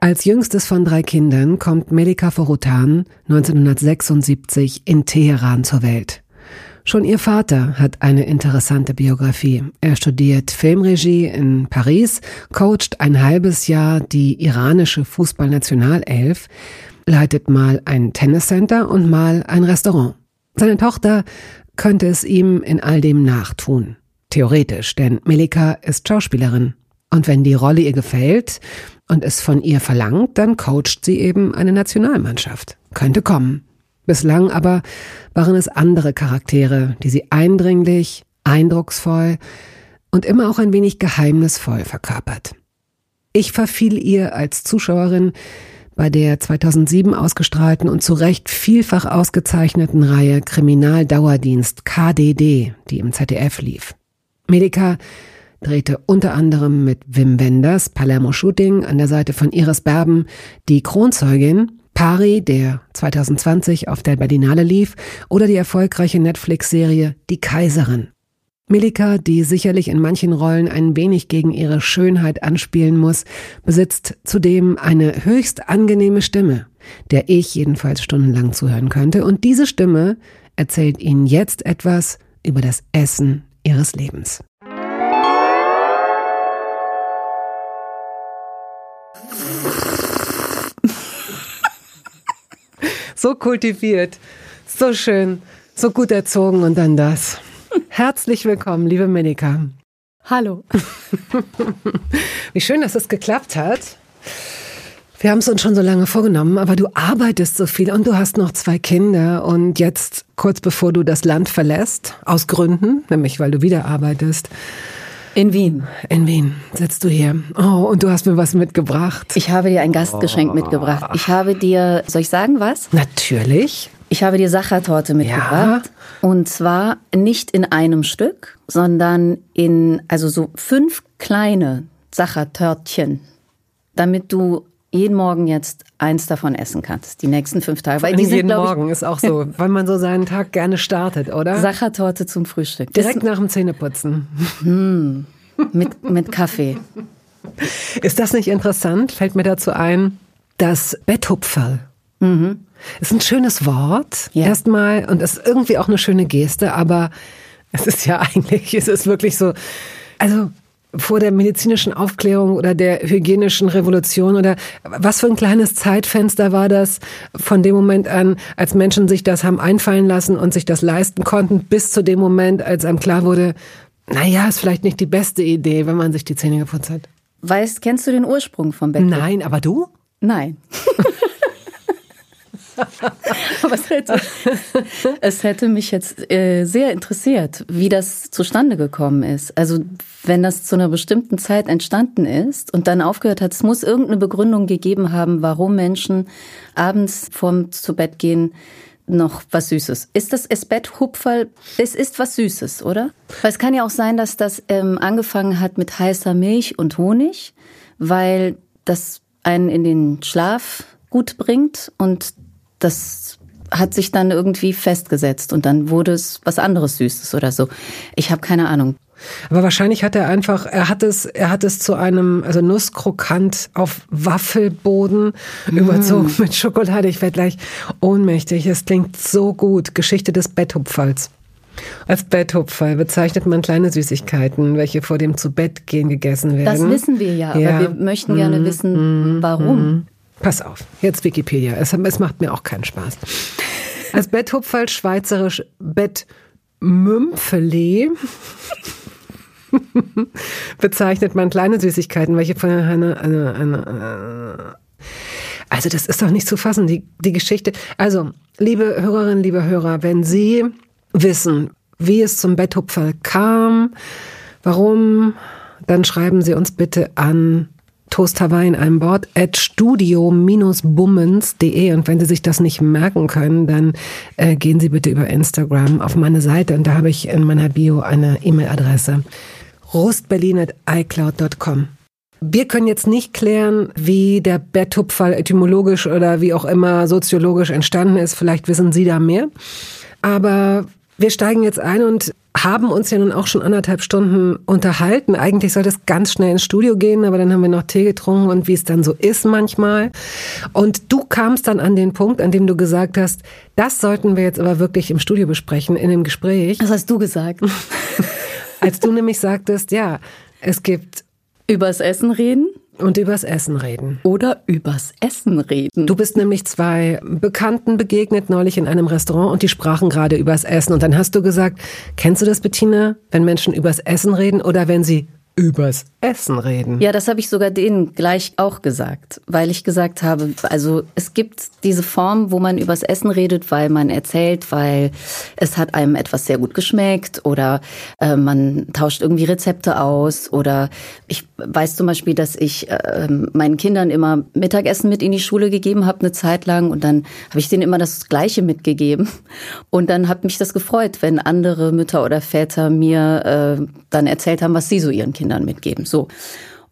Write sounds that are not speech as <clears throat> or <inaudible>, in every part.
Als jüngstes von drei Kindern kommt Melika Forutan 1976 in Teheran zur Welt. Schon ihr Vater hat eine interessante Biografie. Er studiert Filmregie in Paris, coacht ein halbes Jahr die iranische Fußballnationalelf, leitet mal ein Tenniscenter und mal ein Restaurant. Seine Tochter könnte es ihm in all dem nachtun. Theoretisch, denn Melika ist Schauspielerin. Und wenn die Rolle ihr gefällt, und es von ihr verlangt, dann coacht sie eben eine Nationalmannschaft. Könnte kommen. Bislang aber waren es andere Charaktere, die sie eindringlich, eindrucksvoll und immer auch ein wenig geheimnisvoll verkörpert. Ich verfiel ihr als Zuschauerin bei der 2007 ausgestrahlten und zu Recht vielfach ausgezeichneten Reihe Kriminaldauerdienst KDD, die im ZDF lief. Medica drehte unter anderem mit Wim Wenders Palermo Shooting an der Seite von Iris Berben die Kronzeugin, Pari, der 2020 auf der Berlinale lief, oder die erfolgreiche Netflix-Serie Die Kaiserin. Milika, die sicherlich in manchen Rollen ein wenig gegen ihre Schönheit anspielen muss, besitzt zudem eine höchst angenehme Stimme, der ich jedenfalls stundenlang zuhören könnte, und diese Stimme erzählt Ihnen jetzt etwas über das Essen Ihres Lebens. So kultiviert, so schön, so gut erzogen und dann das. Herzlich willkommen, liebe Menika. Hallo. <laughs> Wie schön, dass es geklappt hat. Wir haben es uns schon so lange vorgenommen, aber du arbeitest so viel und du hast noch zwei Kinder und jetzt kurz bevor du das Land verlässt, aus Gründen, nämlich weil du wieder arbeitest, in Wien. In Wien sitzt du hier. Oh, und du hast mir was mitgebracht. Ich habe dir ein Gastgeschenk oh. mitgebracht. Ich habe dir, soll ich sagen was? Natürlich. Ich habe dir Sachertorte mitgebracht. Ja. Und zwar nicht in einem Stück, sondern in, also so fünf kleine Sachertörtchen, damit du jeden Morgen jetzt eins davon essen kannst, die nächsten fünf Tage. Weil die sind, jeden Morgen ist auch so, <laughs> weil man so seinen Tag gerne startet, oder? Sachertorte zum Frühstück. Direkt das, nach dem Zähneputzen. Hm, mit, mit Kaffee. Ist das nicht interessant? Fällt mir dazu ein, das Betthupferl. Mhm. Ist ein schönes Wort, ja. erstmal, und ist irgendwie auch eine schöne Geste, aber es ist ja <laughs> eigentlich, es ist wirklich so, also vor der medizinischen Aufklärung oder der hygienischen Revolution oder was für ein kleines Zeitfenster war das von dem Moment an, als Menschen sich das haben einfallen lassen und sich das leisten konnten, bis zu dem Moment, als einem klar wurde, naja, ist vielleicht nicht die beste Idee, wenn man sich die Zähne geputzt hat. Weißt, kennst du den Ursprung vom Bett? Nein, aber du? Nein. <laughs> Aber es hätte, es hätte mich jetzt äh, sehr interessiert, wie das zustande gekommen ist. Also wenn das zu einer bestimmten Zeit entstanden ist und dann aufgehört hat, es muss irgendeine Begründung gegeben haben, warum Menschen abends vorm zu Bett gehen noch was Süßes. Ist das Esbett-Hupferl? Es ist was Süßes, oder? Weil es kann ja auch sein, dass das ähm, angefangen hat mit heißer Milch und Honig, weil das einen in den Schlaf gut bringt und das hat sich dann irgendwie festgesetzt und dann wurde es was anderes Süßes oder so. Ich habe keine Ahnung. Aber wahrscheinlich hat er einfach, er hat es, er hat es zu einem, also Nusskrokant auf Waffelboden mm. überzogen mit Schokolade. Ich werde gleich ohnmächtig. Es klingt so gut. Geschichte des Betthupferls. Als Betthupferl bezeichnet man kleine Süßigkeiten, welche vor dem Zubettgehen gegessen werden. Das wissen wir ja, ja. aber wir möchten gerne mm. wissen, warum. Pass auf, jetzt Wikipedia. Es, es macht mir auch keinen Spaß. Als Betthupferl schweizerisch Bettmümpfele <laughs> bezeichnet man kleine Süßigkeiten, welche von einer, einer, einer also das ist doch nicht zu fassen, die, die Geschichte. Also, liebe Hörerinnen, liebe Hörer, wenn Sie wissen, wie es zum Betthupferl kam, warum, dann schreiben Sie uns bitte an Toast Hawaii in einem Wort at studio-bummens.de und wenn Sie sich das nicht merken können, dann äh, gehen Sie bitte über Instagram auf meine Seite und da habe ich in meiner Bio eine E-Mail-Adresse rustberlin.icloud.com. Wir können jetzt nicht klären, wie der Betthupferl etymologisch oder wie auch immer soziologisch entstanden ist. Vielleicht wissen Sie da mehr. Aber wir steigen jetzt ein und haben uns ja nun auch schon anderthalb Stunden unterhalten. Eigentlich sollte es ganz schnell ins Studio gehen, aber dann haben wir noch Tee getrunken und wie es dann so ist manchmal. Und du kamst dann an den Punkt, an dem du gesagt hast, das sollten wir jetzt aber wirklich im Studio besprechen, in dem Gespräch. Was hast du gesagt? <laughs> Als du nämlich sagtest, ja, es gibt Übers Essen reden? Und übers Essen reden. Oder übers Essen reden. Du bist nämlich zwei Bekannten begegnet neulich in einem Restaurant und die sprachen gerade übers Essen. Und dann hast du gesagt, kennst du das, Bettina, wenn Menschen übers Essen reden oder wenn sie übers Essen reden. Ja, das habe ich sogar denen gleich auch gesagt, weil ich gesagt habe, also es gibt diese Form, wo man übers Essen redet, weil man erzählt, weil es hat einem etwas sehr gut geschmeckt oder äh, man tauscht irgendwie Rezepte aus oder ich weiß zum Beispiel, dass ich äh, meinen Kindern immer Mittagessen mit in die Schule gegeben habe eine Zeit lang und dann habe ich denen immer das Gleiche mitgegeben und dann hat mich das gefreut, wenn andere Mütter oder Väter mir äh, dann erzählt haben, was sie so ihren Kindern mitgeben. So.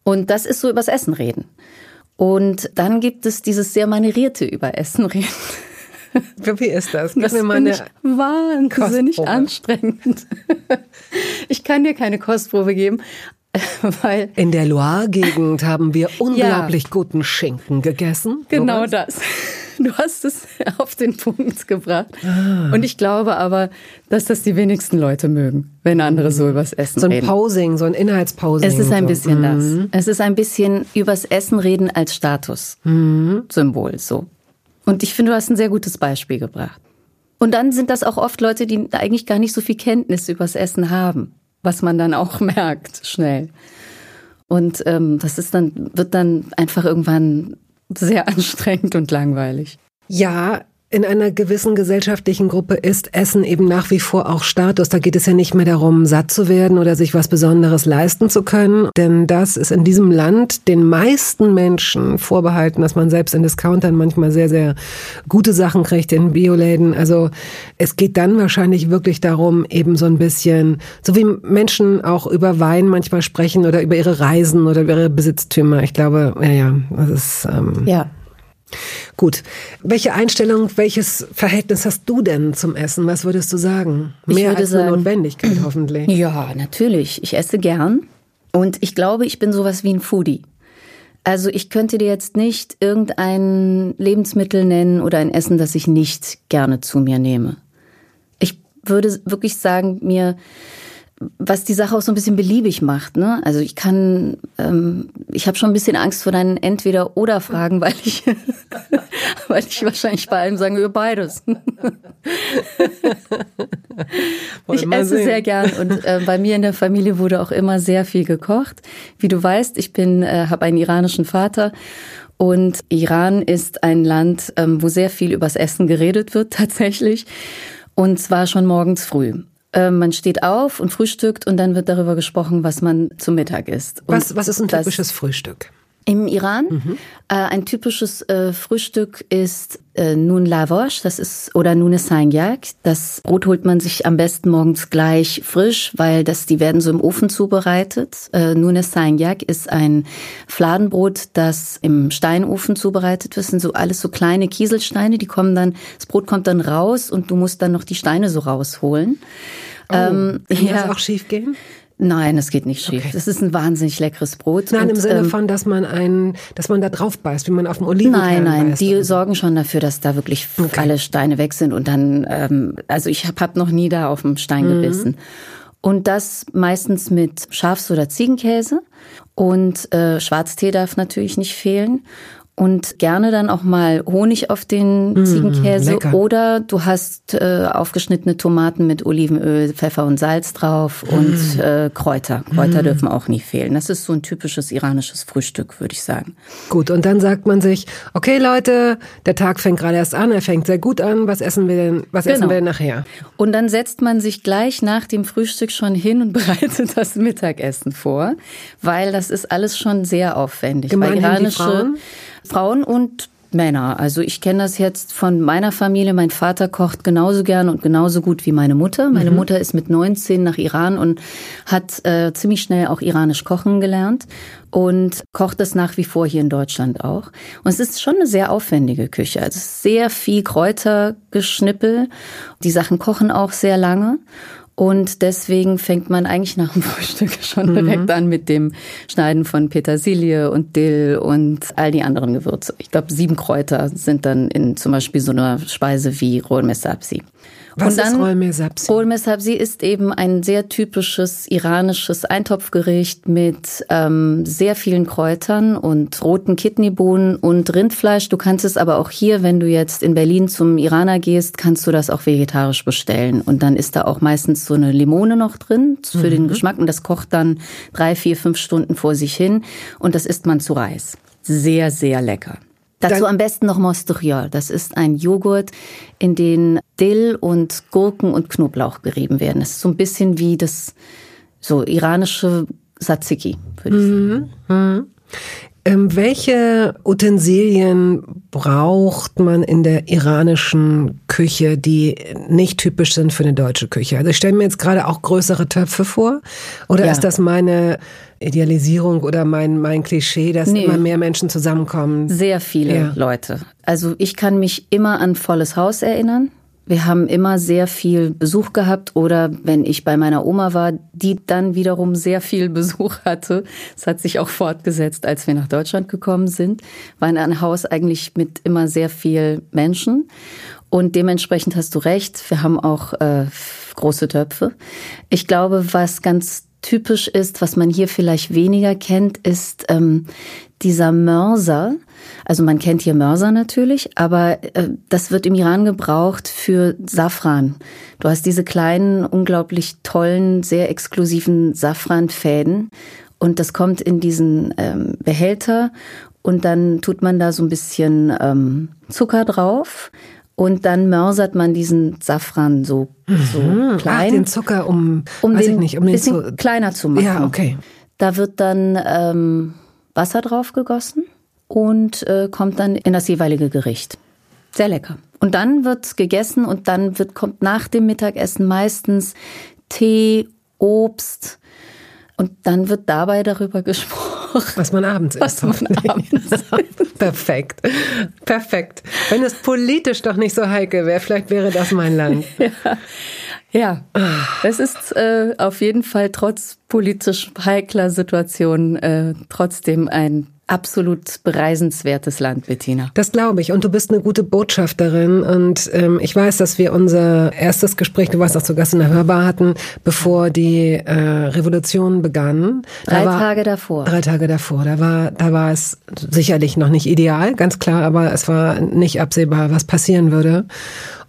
Und das ist so übers Essen reden. Und dann gibt es dieses sehr manierierte über Essen reden. <laughs> Wie ist das? Gib das mir mal eine wahnsinnig Kostprobe. anstrengend. <laughs> Ich kann dir keine Kostprobe geben, <laughs> weil in der Loire-Gegend haben wir <laughs> unglaublich ja. guten Schinken gegessen. Genau sowas. das. <laughs> Du hast es auf den Punkt gebracht. Ah. Und ich glaube aber, dass das die wenigsten Leute mögen, wenn andere so übers Essen reden. So ein. Posing, so ein Inhaltsposing. Es ist ein bisschen mhm. das. Es ist ein bisschen übers Essen reden als Statussymbol, mhm. so. Und ich finde, du hast ein sehr gutes Beispiel gebracht. Und dann sind das auch oft Leute, die eigentlich gar nicht so viel Kenntnis übers Essen haben, was man dann auch <laughs> merkt, schnell. Und ähm, das ist dann, wird dann einfach irgendwann sehr <laughs> anstrengend und langweilig. Ja, in einer gewissen gesellschaftlichen Gruppe ist Essen eben nach wie vor auch Status. Da geht es ja nicht mehr darum, satt zu werden oder sich was Besonderes leisten zu können. Denn das ist in diesem Land den meisten Menschen vorbehalten, dass man selbst in Discountern manchmal sehr, sehr gute Sachen kriegt in Bioläden. Also es geht dann wahrscheinlich wirklich darum, eben so ein bisschen, so wie Menschen auch über Wein manchmal sprechen oder über ihre Reisen oder über ihre Besitztümer. Ich glaube, ja, ja, das ist. Ähm, ja. Gut. Welche Einstellung, welches Verhältnis hast du denn zum Essen? Was würdest du sagen? Mehr als sagen, eine Notwendigkeit hoffentlich. <clears throat> Ja, natürlich. Ich esse gern. Und ich glaube, ich bin sowas wie ein Foodie. Also ich könnte dir jetzt nicht irgendein Lebensmittel nennen oder ein Essen, das ich nicht gerne zu mir nehme. Ich würde wirklich sagen, mir was die Sache auch so ein bisschen beliebig macht. Ne? Also ich kann, ähm, ich habe schon ein bisschen Angst vor deinen Entweder-Oder-Fragen, weil ich, <laughs> weil ich wahrscheinlich bei allem sagen würde, beides. <laughs> ich esse sehen. sehr gern und äh, bei mir in der Familie wurde auch immer sehr viel gekocht. Wie du weißt, ich bin, äh, habe einen iranischen Vater und Iran ist ein Land, ähm, wo sehr viel übers Essen geredet wird <laughs> tatsächlich. Und zwar schon morgens früh. Ähm, man steht auf und frühstückt und dann wird darüber gesprochen, was man zum Mittag isst. was, was ist ein typisches Frühstück? Im Iran. Mhm. Äh, ein typisches äh, Frühstück ist äh, Nun Lavosh, das ist, oder Nune Sangyak. Das Brot holt man sich am besten morgens gleich frisch, weil das, die werden so im Ofen zubereitet. Äh, Nune Sangyak ist ein Fladenbrot, das im Steinofen zubereitet wird. Das sind so alles so kleine Kieselsteine, die kommen dann, das Brot kommt dann raus und du musst dann noch die Steine so rausholen. Oh, ähm, kann ja. das auch schief gehen? Nein, es geht nicht schief. Okay. Das ist ein wahnsinnig leckeres Brot. Nein, und, im Sinne ähm, von, dass man ein, dass man da drauf beißt, wie man auf dem Olivenkern Nein, nein, beißt die sorgen schon dafür, dass da wirklich okay. alle Steine weg sind und dann, ähm, also ich habe hab noch nie da auf dem Stein mhm. gebissen. Und das meistens mit Schafs- oder Ziegenkäse und äh, Schwarztee darf natürlich nicht fehlen. Und gerne dann auch mal Honig auf den mm, Ziegenkäse lecker. oder du hast äh, aufgeschnittene Tomaten mit Olivenöl, Pfeffer und Salz drauf und mm. äh, Kräuter. Kräuter mm. dürfen auch nie fehlen. Das ist so ein typisches iranisches Frühstück, würde ich sagen. Gut, und dann sagt man sich, okay Leute, der Tag fängt gerade erst an, er fängt sehr gut an, was essen wir denn, was genau. essen wir denn nachher? Und dann setzt man sich gleich nach dem Frühstück schon hin und <laughs> bereitet das Mittagessen vor, weil das ist alles schon sehr aufwendig. Gemeinhin weil iranische Frauen? Und Männer. Also ich kenne das jetzt von meiner Familie. Mein Vater kocht genauso gern und genauso gut wie meine Mutter. Meine mhm. Mutter ist mit 19 nach Iran und hat äh, ziemlich schnell auch iranisch kochen gelernt und kocht es nach wie vor hier in Deutschland auch. Und es ist schon eine sehr aufwendige Küche. Also sehr viel Kräutergeschnippel. Die Sachen kochen auch sehr lange. Und deswegen fängt man eigentlich nach dem <laughs> Frühstück schon direkt mhm. an mit dem Schneiden von Petersilie und Dill und all die anderen Gewürze. Ich glaube, sieben Kräuter sind dann in zum Beispiel so einer Speise wie Rolmesapsi. Was und dann, ist Rolmesapsi? Rolmesapsi ist eben ein sehr typisches iranisches Eintopfgericht mit ähm, sehr vielen Kräutern und roten Kidneybohnen und Rindfleisch. Du kannst es aber auch hier, wenn du jetzt in Berlin zum Iraner gehst, kannst du das auch vegetarisch bestellen. Und dann ist da auch meistens so eine Limone noch drin für mhm. den Geschmack. Und das kocht dann drei, vier, fünf Stunden vor sich hin. Und das isst man zu Reis. Sehr, sehr lecker. Dazu Dann am besten noch Mosturiol. Das ist ein Joghurt, in den Dill und Gurken und Knoblauch gerieben werden. Das ist so ein bisschen wie das so iranische Tzatziki, würde ich sagen. Mhm. Ähm, welche Utensilien braucht man in der iranischen Küche, die nicht typisch sind für eine deutsche Küche? Also ich stelle mir jetzt gerade auch größere Töpfe vor. Oder ja. ist das meine Idealisierung oder mein, mein Klischee, dass nee. immer mehr Menschen zusammenkommen? Sehr viele ja. Leute. Also ich kann mich immer an volles Haus erinnern. Wir haben immer sehr viel Besuch gehabt oder wenn ich bei meiner Oma war, die dann wiederum sehr viel <laughs> Besuch hatte. Es hat sich auch fortgesetzt, als wir nach Deutschland gekommen sind. War ein Haus eigentlich mit immer sehr viel Menschen. Und dementsprechend hast du recht, wir haben auch äh, große Töpfe. Ich glaube, was ganz typisch ist, was man hier vielleicht weniger kennt, ist ähm, dieser Mörser. Also man kennt hier Mörser natürlich, aber äh, das wird im Iran gebraucht für Safran. Du hast diese kleinen, unglaublich tollen, sehr exklusiven Safranfäden und das kommt in diesen ähm, Behälter und dann tut man da so ein bisschen ähm, Zucker drauf und dann mörsert man diesen Safran so, so mhm. klein. Ach, den Zucker, um, um den ich nicht, um bisschen den zu, kleiner zu machen. Ja, okay. Da wird dann ähm, Wasser drauf gegossen und äh, kommt dann in das jeweilige Gericht. Sehr lecker. Und dann wird gegessen und dann wird, kommt nach dem Mittagessen meistens Tee, Obst und dann wird dabei darüber <laughs> gesprochen. Was man abends Was isst. Man abends <laughs> Perfekt. Perfekt. Wenn es politisch doch nicht so heikel wäre, vielleicht wäre das mein Land. <laughs> ja. Ja, es ist äh, auf jeden Fall trotz politisch heikler Situation äh, trotzdem ein absolut bereisenswertes Land, Bettina. Das glaube ich. Und du bist eine gute Botschafterin. Und ähm, ich weiß, dass wir unser erstes Gespräch, du warst auch zu Gast in der Hörbar hatten, bevor die äh, Revolution begann. Drei da war, Tage davor. Drei Tage davor. Da war, da war es sicherlich noch nicht ideal, ganz klar, aber es war nicht absehbar, was passieren würde.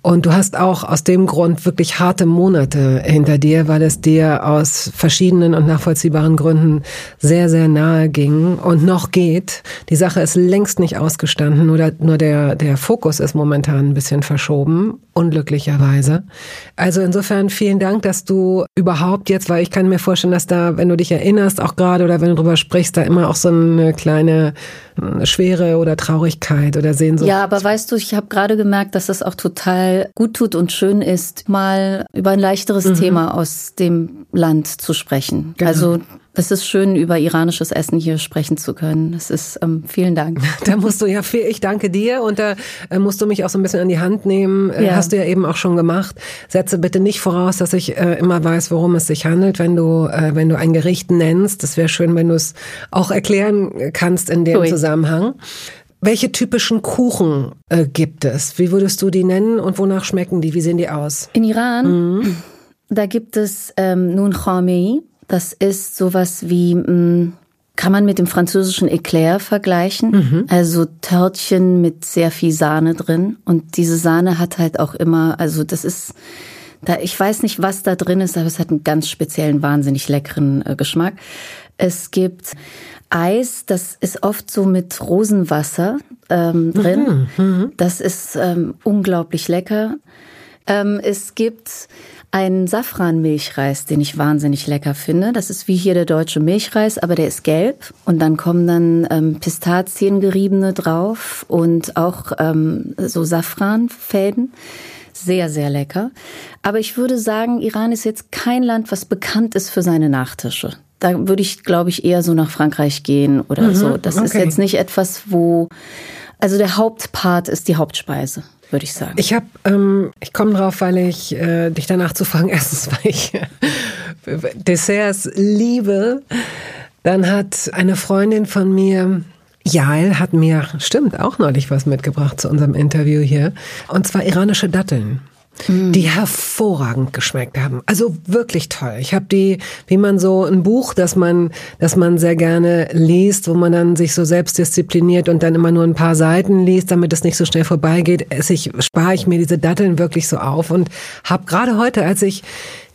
Und du hast auch aus dem Grund wirklich harte Monate hinter dir, weil es dir aus verschiedenen und nachvollziehbaren Gründen sehr, sehr nahe ging und noch geht. Die Sache ist längst nicht ausgestanden, nur, der, nur der, der Fokus ist momentan ein bisschen verschoben, unglücklicherweise. Also insofern vielen Dank, dass du überhaupt jetzt, weil ich kann mir vorstellen, dass da, wenn du dich erinnerst, auch gerade oder wenn du drüber sprichst, da immer auch so eine kleine Schwere oder Traurigkeit oder Sehnsucht. Ja, aber weißt du, ich habe gerade gemerkt, dass es auch total gut tut und schön ist, mal über ein leichteres mhm. Thema aus dem Land zu sprechen. Genau. Also es ist schön, über iranisches Essen hier sprechen zu können. Das ist ähm, vielen Dank. <laughs> Da musst du ja viel, ich danke dir und da äh, musst du mich auch so ein bisschen an die Hand nehmen. Äh, ja. Hast du ja eben auch schon gemacht. Setze bitte nicht voraus, dass ich äh, immer weiß, worum es sich handelt, wenn du, äh, wenn du ein Gericht nennst. Das wäre schön, wenn du es auch erklären kannst in dem Ui. Zusammenhang. Welche typischen Kuchen äh, gibt es? Wie würdest du die nennen und wonach schmecken die? Wie sehen die aus? In Iran, mhm. <clears throat> da gibt es ähm, Nun Khamei. Das ist sowas wie mh, mm, kann man mit dem französischen Eclair vergleichen. Mhm. Also Törtchen mit sehr viel Sahne drin. Und diese Sahne hat halt auch immer, also das ist, da, ich weiß nicht, was da drin ist, aber es hat einen ganz speziellen, wahnsinnig leckeren äh, Geschmack. Es gibt Eis, das ist oft so mit Rosenwasser ähm, drin. Mhm. mhm. Das ist ähm, unglaublich lecker. Ähm, es gibt einen Safranmilchreis, den ich wahnsinnig lecker finde. Das ist wie hier der deutsche Milchreis, aber der ist gelb und dann kommen dann ähm, Pistaziengeriebene drauf und auch ähm, so Safranfäden. Sehr, sehr lecker. Aber ich würde sagen, Iran ist jetzt kein Land, was bekannt ist für seine Nachtische. Da würde ich, glaube ich, eher so nach Frankreich gehen oder mhm, so. Das okay. ist jetzt nicht etwas, wo, also der Hauptpart ist die Hauptspeise würde ich sagen. Ich habe, ähm, ich komme drauf, weil ich äh, dich danach zu fragen. <laughs> Erstens, weil ich äh, Desserts liebe. Dann hat eine Freundin von mir Jael hat mir, stimmt, auch neulich was mitgebracht zu unserem Interview hier. Und zwar iranische Datteln. Mm. die hervorragend geschmeckt haben. Also wirklich toll. Ich habe die, wie man so ein Buch, das man, das man sehr gerne liest, wo man dann sich so selbst diszipliniert und dann immer nur ein paar Seiten liest, damit es nicht so schnell vorbeigeht, esse ich, spare ich mir diese Datteln wirklich so auf und habe gerade heute, als ich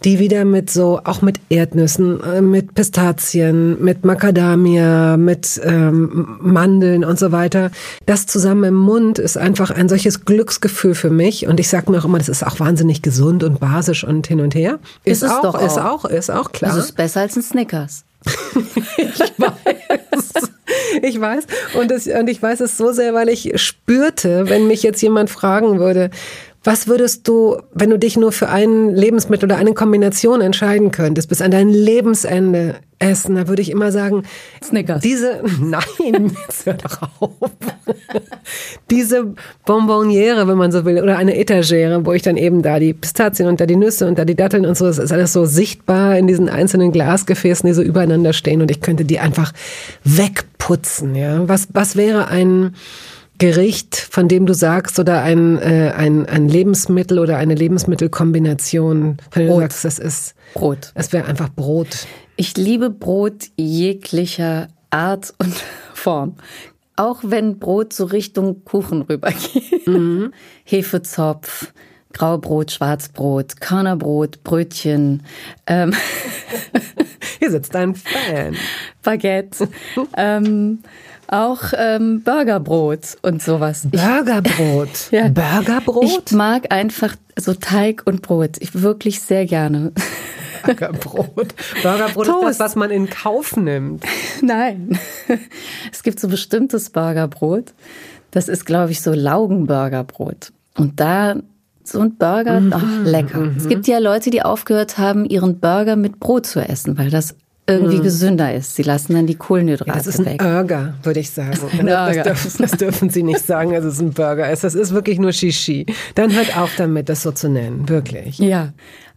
die wieder mit so, auch mit Erdnüssen, äh, mit Pistazien, mit Macadamia, mit ähm, Mandeln und so weiter. Das zusammen im Mund ist einfach ein solches Glücksgefühl für mich. Und ich sage mir auch immer, das ist auch wahnsinnig gesund und basisch und hin und her. Ist, ist auch, doch auch. Ist auch, ist auch klar. Das ist besser als ein Snickers. <laughs> ich weiß. Ich weiß. Und, das, und ich weiß es so sehr, weil ich spürte, wenn mich jetzt jemand fragen würde, was würdest du, wenn du dich nur für ein Lebensmittel oder eine Kombination entscheiden könntest, bis an dein Lebensende essen? Da würde ich immer sagen, Snickers. Diese, <laughs> nein, jetzt hör doch auf. <laughs> diese Bonbonniere, wenn man so will, oder eine Etagere, wo ich dann eben da die Pistazien und da die Nüsse und da die Datteln und so, das ist alles so sichtbar in diesen einzelnen Glasgefäßen, die so übereinander stehen und ich könnte die einfach wegputzen, ja. Was, was wäre ein, Gericht, von dem du sagst, oder ein, äh, ein, ein Lebensmittel oder eine Lebensmittelkombination, von dem du sagst, das ist Brot. Es wäre einfach Brot. Ich liebe Brot jeglicher Art und <laughs> Form. Auch wenn Brot so Richtung Kuchen rübergeht. Mhm. <laughs> Hefezopf, Graubrot, Schwarzbrot, Körnerbrot, Brötchen. Ähm <laughs> Hier sitzt ein Fan. Baguette. ähm, auch ähm, Burgerbrot und sowas. Burgerbrot? Ich, <laughs> ja. Burgerbrot? Ich mag einfach so Teig und Brot. Ich wirklich sehr gerne. Burgerbrot. Burgerbrot Toast. ist das, was man in Kauf nimmt. <laughs> Nein. Es gibt so bestimmtes Burgerbrot. Das ist, glaube ich, so Laugenburgerbrot. Und da so ein Burger, mhm. ach, lecker. Mhm. Es gibt ja Leute, die aufgehört haben, ihren Burger mit Brot zu essen, weil das irgendwie hm. gesünder ist. Sie lassen dann die Kohlenhydrate ja, das ist ein weg. Burger, würde ich sagen. Das, das, dürfen, das, dürfen Sie nicht sagen, dass es ein Burger ist. Das ist wirklich nur Shishi. Dann hört auf damit, das so zu nennen, wirklich. Ja,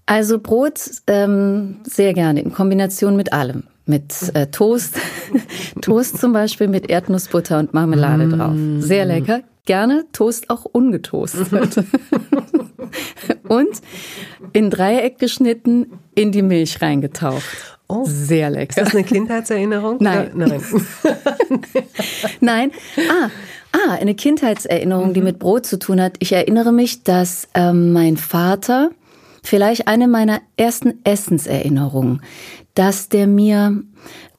also Brot ähm, sehr gerne in Kombination mit allem. Mit äh, Toast, <laughs> Toast zum Beispiel mit Erdnussbutter und Marmelade drauf. Sehr lecker. Gerne Toast auch ungetoastet. <laughs> und in Dreieck geschnitten in die Milch reingetaucht. Oh. Sehr lecker. Ist das eine Kindheitserinnerung? Nein. Nein. <laughs> Nein. Ah, ah, eine Kindheitserinnerung, mhm. die mit Brot zu tun hat. Ich erinnere mich, dass ähm, mein Vater, vielleicht eine meiner ersten Essenserinnerungen, dass der mir,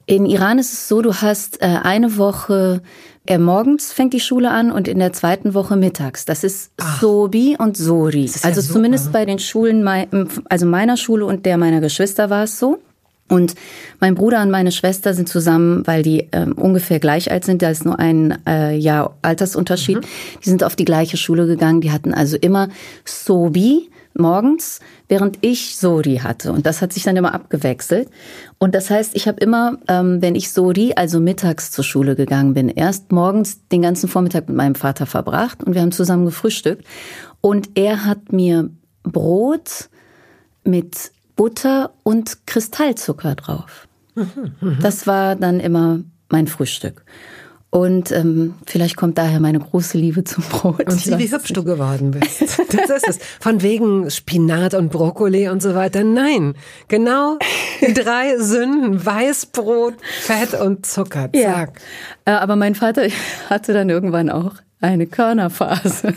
in Iran ist es so, du hast äh, eine Woche äh, morgens fängt die Schule an und in der zweiten Woche mittags. Das ist Ach. Sobi und Sori. Also ja zumindest bei den Schulen, also meiner Schule und der meiner Geschwister war es so. Und mein Bruder und meine Schwester sind zusammen, weil die ähm, ungefähr gleich alt sind, da ist nur ein äh, Jahr Altersunterschied. Mhm. Die sind auf die gleiche Schule gegangen. Die hatten also immer Sobi morgens, während ich Sori hatte. Und das hat sich dann immer abgewechselt. Und das heißt, ich habe immer, ähm, wenn ich Sori, also mittags zur Schule gegangen bin, erst morgens den ganzen Vormittag mit meinem Vater verbracht und wir haben zusammen gefrühstückt. Und er hat mir Brot mit Butter und Kristallzucker drauf. Das war dann immer mein Frühstück. Und ähm, vielleicht kommt daher meine große Liebe zum Brot. Und sieh, wie hübsch du geworden bist. Das ist es. Von wegen Spinat und Brokkoli und so weiter. Nein, genau die drei Sünden. Weißbrot, Fett und Zucker. Zack. Ja. Äh, aber mein Vater <laughs> hatte dann irgendwann auch eine Körnerphase.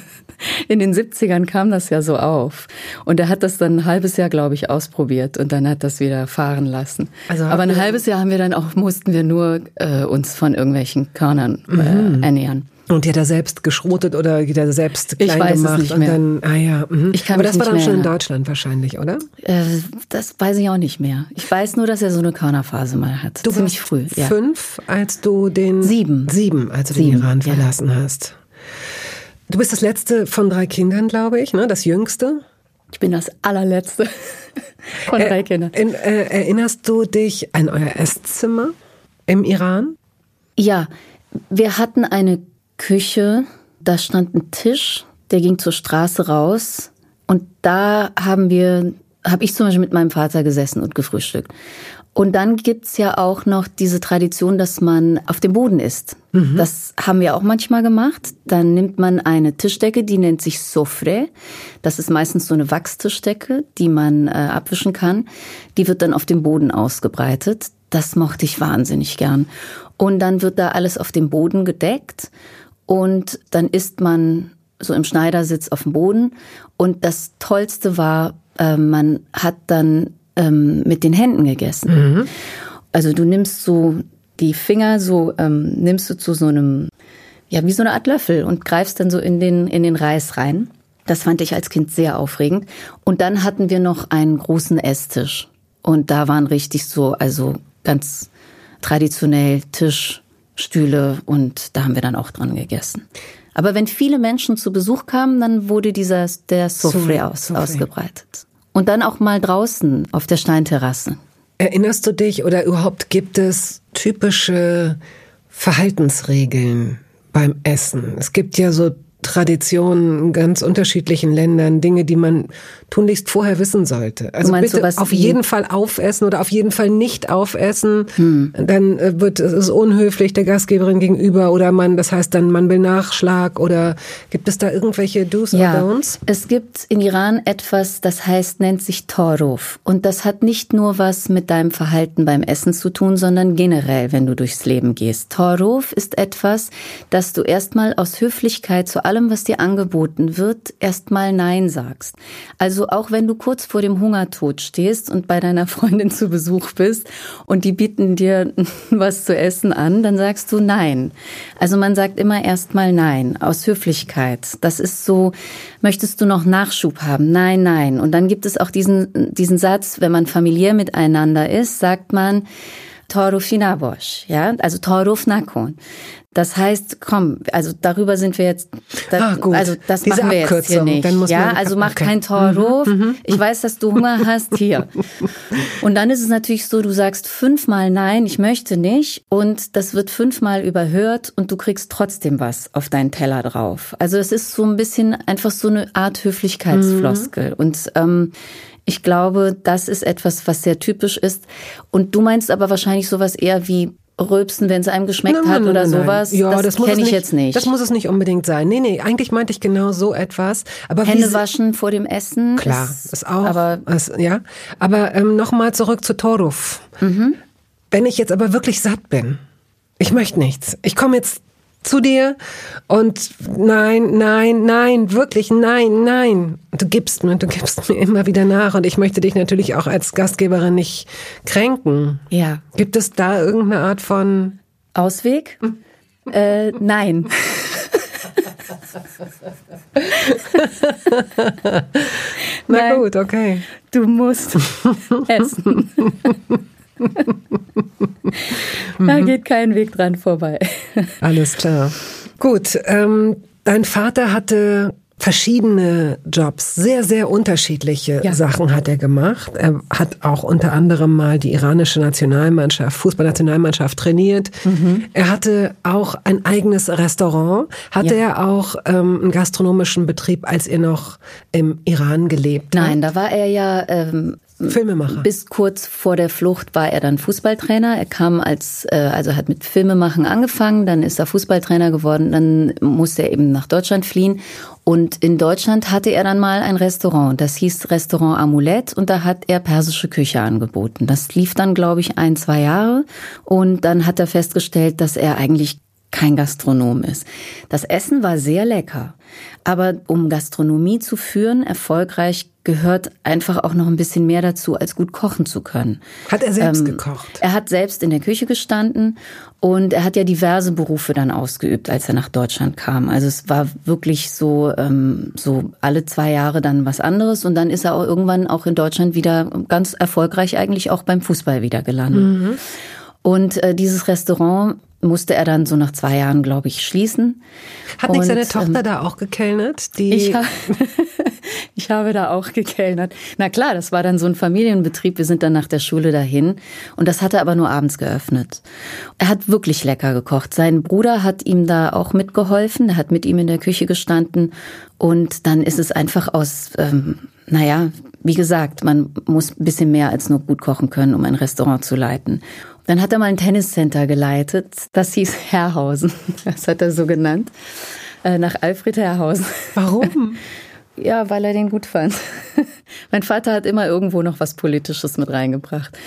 In den 70ern kam das ja so auf. Und er hat das dann ein halbes Jahr, glaube ich, ausprobiert und dann hat das wieder fahren lassen. Also Aber ein halbes Jahr haben wir dann auch, mussten wir nur äh, uns von irgendwelchen Körnern äh, mhm. ernähren. Und die hat er selbst geschrotet oder die hat er selbst klein ich weiß gemacht es nicht mehr. und dann, ah ja. Mhm. Ich kann Aber das war dann schon in Deutschland wahrscheinlich, oder? Äh, das weiß ich auch nicht mehr. Ich weiß nur, dass er so eine Körnerphase mal hat. Du Ziemlich früh. Ja. Fünf, als du den sieben, sieben, als du Sieben, den Iran verlassen ja. hast. Du bist das letzte von drei Kindern, glaube ich, ne? Das jüngste. Ich bin das allerletzte <laughs> von drei Kindern. Äh, äh, erinnerst du dich an euer Esszimmer im Iran? Ja, wir hatten eine Küche, da stand ein Tisch, der ging zur Straße raus und da haben wir, habe ich zum Beispiel mit meinem Vater gesessen und gefrühstückt. Und dann gibt's ja auch noch diese Tradition, dass man auf dem Boden isst. Mhm. Das haben wir auch manchmal gemacht. Dann nimmt man eine Tischdecke, die nennt sich Sofre. Das ist meistens so eine Wachstischdecke, die man äh, abwischen kann. Die wird dann auf dem Boden ausgebreitet. Das mochte ich wahnsinnig gern. Und dann wird da alles auf dem Boden gedeckt. Und dann isst man so im Schneidersitz auf dem Boden. Und das Tollste war, äh, man hat dann ähm, mit den Händen gegessen. Mhm. Also du nimmst so die Finger, so ähm, nimmst du zu so einem, ja, wie so eine Art Löffel und greifst dann so in den, in den Reis rein. Das fand ich als Kind sehr aufregend. Und dann hatten wir noch einen großen Esstisch. Und da waren richtig so, also ganz traditionell Tisch, Stühle und da haben wir dann auch dran gegessen. Aber wenn viele Menschen zu Besuch kamen, dann wurde dieser, der Soufre aus, ausgebreitet. Und dann auch mal draußen auf der Steinterrasse. Erinnerst du dich oder überhaupt gibt es typische Verhaltensregeln beim Essen? Es gibt ja so Traditionen in ganz unterschiedlichen Ländern, Dinge, die man tunlichst vorher wissen sollte. Also bitte auf jeden Fall aufessen oder auf jeden Fall nicht aufessen. Hm. Dann äh, wird es unhöflich der Gastgeberin gegenüber oder man, das heißt dann man will Nachschlag oder gibt es da irgendwelche Do's ja, oder Don'ts? Es gibt in Iran etwas, das heißt nennt sich Toruf und das hat nicht nur was mit deinem Verhalten beim Essen zu tun, sondern generell, wenn du durchs Leben gehst. Toruf ist etwas, das du erstmal aus Höflichkeit zu allem, was dir angeboten wird, erstmal Nein sagst. Also auch wenn du kurz vor dem Hungertod stehst und bei deiner Freundin <laughs> zu Besuch bist und die bieten dir <laughs> was zu essen an, dann sagst du Nein. Also man sagt immer erstmal Nein, aus Höflichkeit. Das ist so, möchtest du noch Nachschub haben? Nein, nein. Und dann gibt es auch diesen, diesen Satz, wenn man familiär miteinander ist, sagt man, Toruf Bosch, ja, also Toruf Nakon. Das heißt, komm, also darüber sind wir jetzt, da, ah, gut. also das Diese machen wir Abkürzung. jetzt hier nicht. Dann muss ja, man, also mach okay. kein Torruf. Mhm, mhm. Ich weiß, dass du Hunger hast, hier. Und dann ist es natürlich so, du sagst fünfmal nein, ich möchte nicht und das wird fünfmal überhört und du kriegst trotzdem was auf deinen Teller drauf. Also es ist so ein bisschen einfach so eine Art Höflichkeitsfloskel mhm. und ähm, ich glaube, das ist etwas, was sehr typisch ist. Und du meinst aber wahrscheinlich sowas eher wie rülpsen, wenn es einem geschmeckt nein, hat nein, oder nein, sowas. Ja, das, das kenne ich nicht, jetzt nicht. Das muss es nicht unbedingt sein. Nee, nee, eigentlich meinte ich genau so etwas. Aber Hände waschen vor dem Essen. Klar, ist, ist auch. Aber, ist, ja, aber ähm, nochmal zurück zu Toruf. Mhm. Wenn ich jetzt aber wirklich satt bin, ich möchte nichts. Ich komme jetzt zu dir und nein, nein, nein, wirklich nein, nein. Du gibst mir, du gibst mir immer wieder nach und ich möchte dich natürlich auch als Gastgeberin nicht kränken. Ja. Gibt es da irgendeine Art von Ausweg? äh, nein. <laughs> Na Nein. gut, okay. Du musst <laughs> essen. <laughs> da geht kein Weg dran vorbei. <laughs> Alles klar. Gut, ähm, dein Vater hatte verschiedene Jobs, sehr, sehr unterschiedliche Ja. Sachen hat er gemacht. Er hat auch unter anderem mal die iranische Nationalmannschaft, Fußballnationalmannschaft trainiert. Mhm. Er hatte auch ein eigenes Restaurant. Hatte Ja. er auch ähm, einen gastronomischen Betrieb, als er noch im Iran gelebt hat? Nein, da war er ja ähm, Filmemacher. Bis kurz vor der Flucht war er dann Fußballtrainer. Er kam als, äh, also hat mit Filmemachen angefangen, dann ist er Fußballtrainer geworden, dann musste er eben nach Deutschland fliehen. Und in Deutschland hatte er dann mal ein Restaurant. Das hieß Restaurant Amulett und da hat er persische Küche angeboten. Das lief dann, glaube ich, ein, zwei Jahre. Und dann hat er festgestellt, dass er eigentlich kein Gastronom ist. Das Essen war sehr lecker. Aber um Gastronomie zu führen, erfolgreich, gehört einfach auch noch ein bisschen mehr dazu, als gut kochen zu können. Hat er selbst ähm, gekocht? Er hat selbst in der Küche gestanden und er hat ja diverse Berufe dann ausgeübt, als er nach Deutschland kam. Also es war wirklich so, ähm, so alle zwei Jahre dann was anderes und dann ist er auch irgendwann auch in Deutschland wieder ganz erfolgreich eigentlich auch beim Fußball wieder gelandet. Mhm. Und äh, dieses Restaurant musste er dann so nach zwei Jahren, glaube ich, schließen. Hat nicht seine Tochter ähm, da auch gekellnert? Die ich, ha <laughs> ich habe da auch gekellnert. Na klar, das war dann so ein Familienbetrieb. Wir sind dann nach der Schule dahin. Und das hat er aber nur abends geöffnet. Er hat wirklich lecker gekocht. Sein Bruder hat ihm da auch mitgeholfen. Er hat mit ihm in der Küche gestanden. Und dann ist es einfach aus, ähm, naja, wie gesagt, man muss ein bisschen mehr als nur gut kochen können, um ein Restaurant zu leiten. Dann hat er mal ein Tenniscenter geleitet. Das hieß Herrhausen. <laughs> Das hat er so genannt. Äh, nach Alfred Herrhausen. Warum? <laughs> Ja, weil er den gut fand. <laughs> mein Vater hat immer irgendwo noch was Politisches mit reingebracht.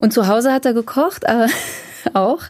Und zu Hause hat er gekocht, aber auch.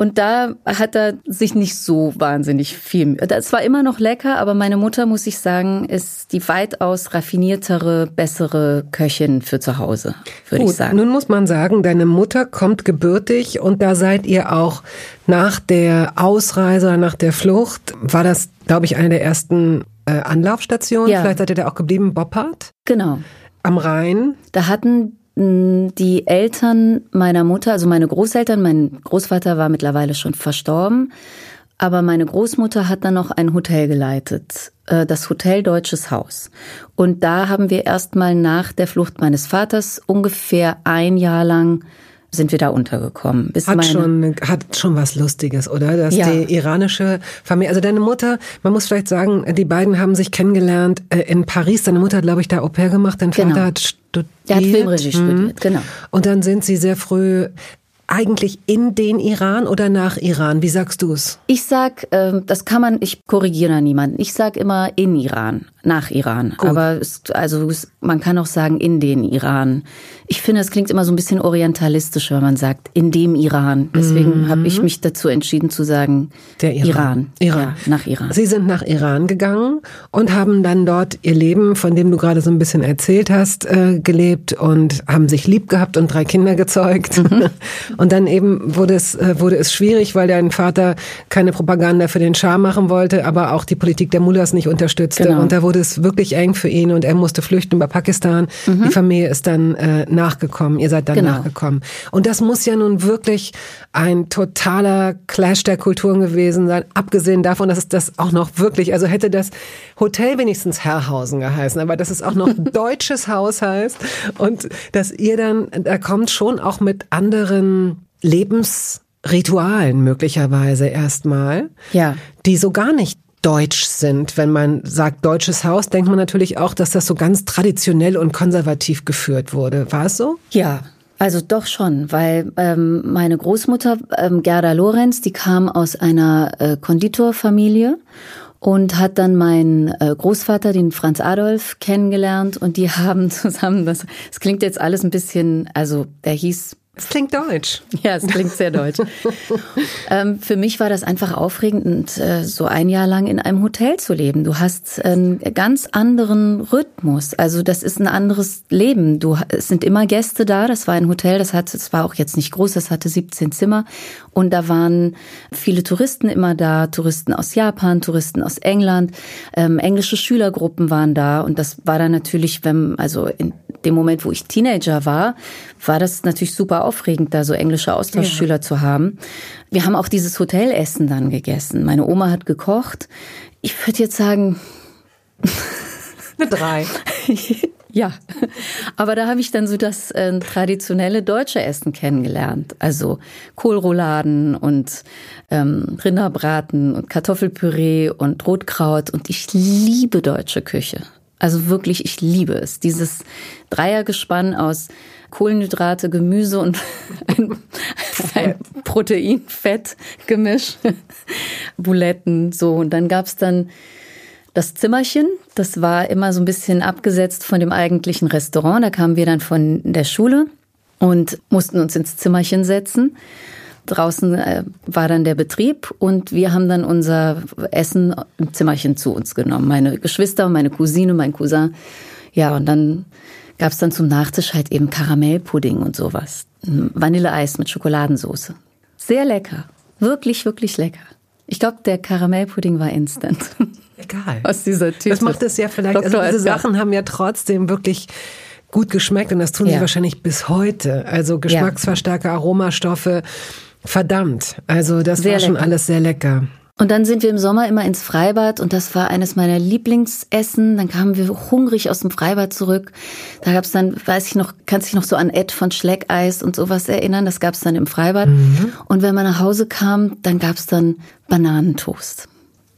Und da hat er sich nicht so wahnsinnig viel. Das war immer noch lecker, aber meine Mutter, muss ich sagen, ist die weitaus raffiniertere, bessere Köchin für zu Hause, würde ich sagen. Nun muss man sagen, deine Mutter kommt gebürtig und da seid ihr auch nach der Ausreise, nach der Flucht, war das, glaube ich, eine der ersten äh, Anlaufstationen. Ja. Vielleicht seid ihr da auch geblieben, Boppard. Genau. Am Rhein. Da hatten die Eltern meiner Mutter, also meine Großeltern, mein Großvater war mittlerweile schon verstorben, aber meine Großmutter hat dann noch ein Hotel geleitet, äh, das Hotel Deutsches Haus. Und da haben wir erstmal nach der Flucht meines Vaters ungefähr ein Jahr lang sind wir da untergekommen. Bis hat schon hat schon was Lustiges, oder? Dass ja. die iranische Familie, also deine Mutter, man muss vielleicht sagen, die beiden haben sich kennengelernt äh, in Paris. Deine Mutter hat, glaube ich, da Au pair gemacht. Dein genau. Vater hat studiert. Der hat Filmregie mhm. studiert, genau. Und dann sind sie sehr früh eigentlich in den Iran oder nach Iran? Wie sagst du es? Ich sag, äh, das kann man, ich korrigiere da niemanden. Ich sag immer in Iran, nach Iran. Gut. Aber es, also es, man kann auch sagen in den Iran. Ich finde, es klingt immer so ein bisschen orientalistisch, wenn man sagt in dem Iran. Deswegen mhm. habe ich mich dazu entschieden zu sagen Der Iran. Iran. Iran. Ja, nach Iran. Sie sind nach Iran gegangen und haben dann dort ihr Leben, von dem du gerade so ein bisschen erzählt hast, äh, gelebt und haben sich lieb gehabt und drei Kinder gezeugt. Mhm. <laughs> Und dann eben wurde es, äh, wurde es schwierig, weil dein Vater keine Propaganda für den Schah machen wollte, aber auch die Politik der Mullahs nicht unterstützte. Genau. Und da wurde es wirklich eng für ihn und er musste flüchten über Pakistan. Mhm. Die Familie ist dann äh, nachgekommen. Ihr seid dann genau. nachgekommen. Und das muss ja nun wirklich ein totaler Clash der Kulturen gewesen sein, abgesehen davon, dass es das auch noch wirklich, also hätte das Hotel wenigstens Herrhausen geheißen, aber dass es auch noch <laughs> deutsches Haus heißt und dass ihr dann, da kommt schon auch mit anderen Lebensritualen möglicherweise erstmal, ja. die so gar nicht deutsch sind. Wenn man sagt deutsches Haus, denkt man natürlich auch, dass das so ganz traditionell und konservativ geführt wurde. War es so? Ja, also doch schon, weil ähm, meine Großmutter ähm, Gerda Lorenz, die kam aus einer äh, Konditorfamilie und hat dann meinen äh, Großvater, den Franz Adolf, kennengelernt und die <laughs> haben zusammen, das, das klingt jetzt alles ein bisschen, also der hieß es klingt deutsch. Ja, es klingt sehr deutsch. <laughs> ähm, für mich war das einfach aufregend, äh, so ein Jahr lang in einem Hotel zu leben. Du hast einen ganz anderen Rhythmus. Also das ist ein anderes Leben. Du, es sind immer Gäste da. Das war ein Hotel, das hatte, es war auch jetzt nicht groß, das hatte 17 Zimmer. Und da waren viele Touristen immer da, Touristen aus Japan, Touristen aus England, ähm, englische Schülergruppen waren da. Und das war dann natürlich, wenn, also in dem Moment, wo ich Teenager war, war das natürlich super aufregend, da so englische Austauschschüler ja. zu haben. Wir haben auch dieses Hotelessen dann gegessen. Meine Oma hat gekocht. Ich würde jetzt sagen. Eine drei. <laughs> ja, aber da habe ich dann so das äh, traditionelle deutsche Essen kennengelernt. Also Kohlrouladen und ähm, Rinderbraten und Kartoffelpüree und Rotkraut. Und ich liebe deutsche Küche. Also wirklich, ich liebe es. Dieses Dreiergespann aus Kohlenhydrate, Gemüse und <laughs> ein, ein Protein-Fett-Gemisch. Buletten, so. Und dann gab's dann das Zimmerchen. Das war immer so ein bisschen abgesetzt von dem eigentlichen Restaurant. Da kamen wir dann von der Schule und mussten uns ins Zimmerchen setzen. Draußen äh, war dann der Betrieb und wir haben dann unser Essen im Zimmerchen zu uns genommen. Meine Geschwister, meine Cousine, mein Cousin. Ja, und dann gab es dann zum Nachtisch halt eben Karamellpudding und sowas. Vanilleeis mit Schokoladensauce. Sehr lecker. Wirklich, wirklich lecker. Ich glaube, der Karamellpudding war instant. <laughs> Egal. Aus dieser Tüte. Das macht es ja vielleicht, also diese Sachen haben ja trotzdem wirklich gut geschmeckt und das tun ja. sie wahrscheinlich bis heute. Also Geschmacksverstärker, Aromastoffe, verdammt. Also das sehr war schon lecker. alles sehr lecker. Und dann sind wir im Sommer immer ins Freibad und das war eines meiner Lieblingsessen. Dann kamen wir hungrig aus dem Freibad zurück. Da gab's dann, weiß ich noch, kannst dich noch so an Ed von Schleckeis und sowas erinnern. Das gab's dann im Freibad. Mhm. Und wenn man nach Hause kam, dann gab's dann Bananentoast.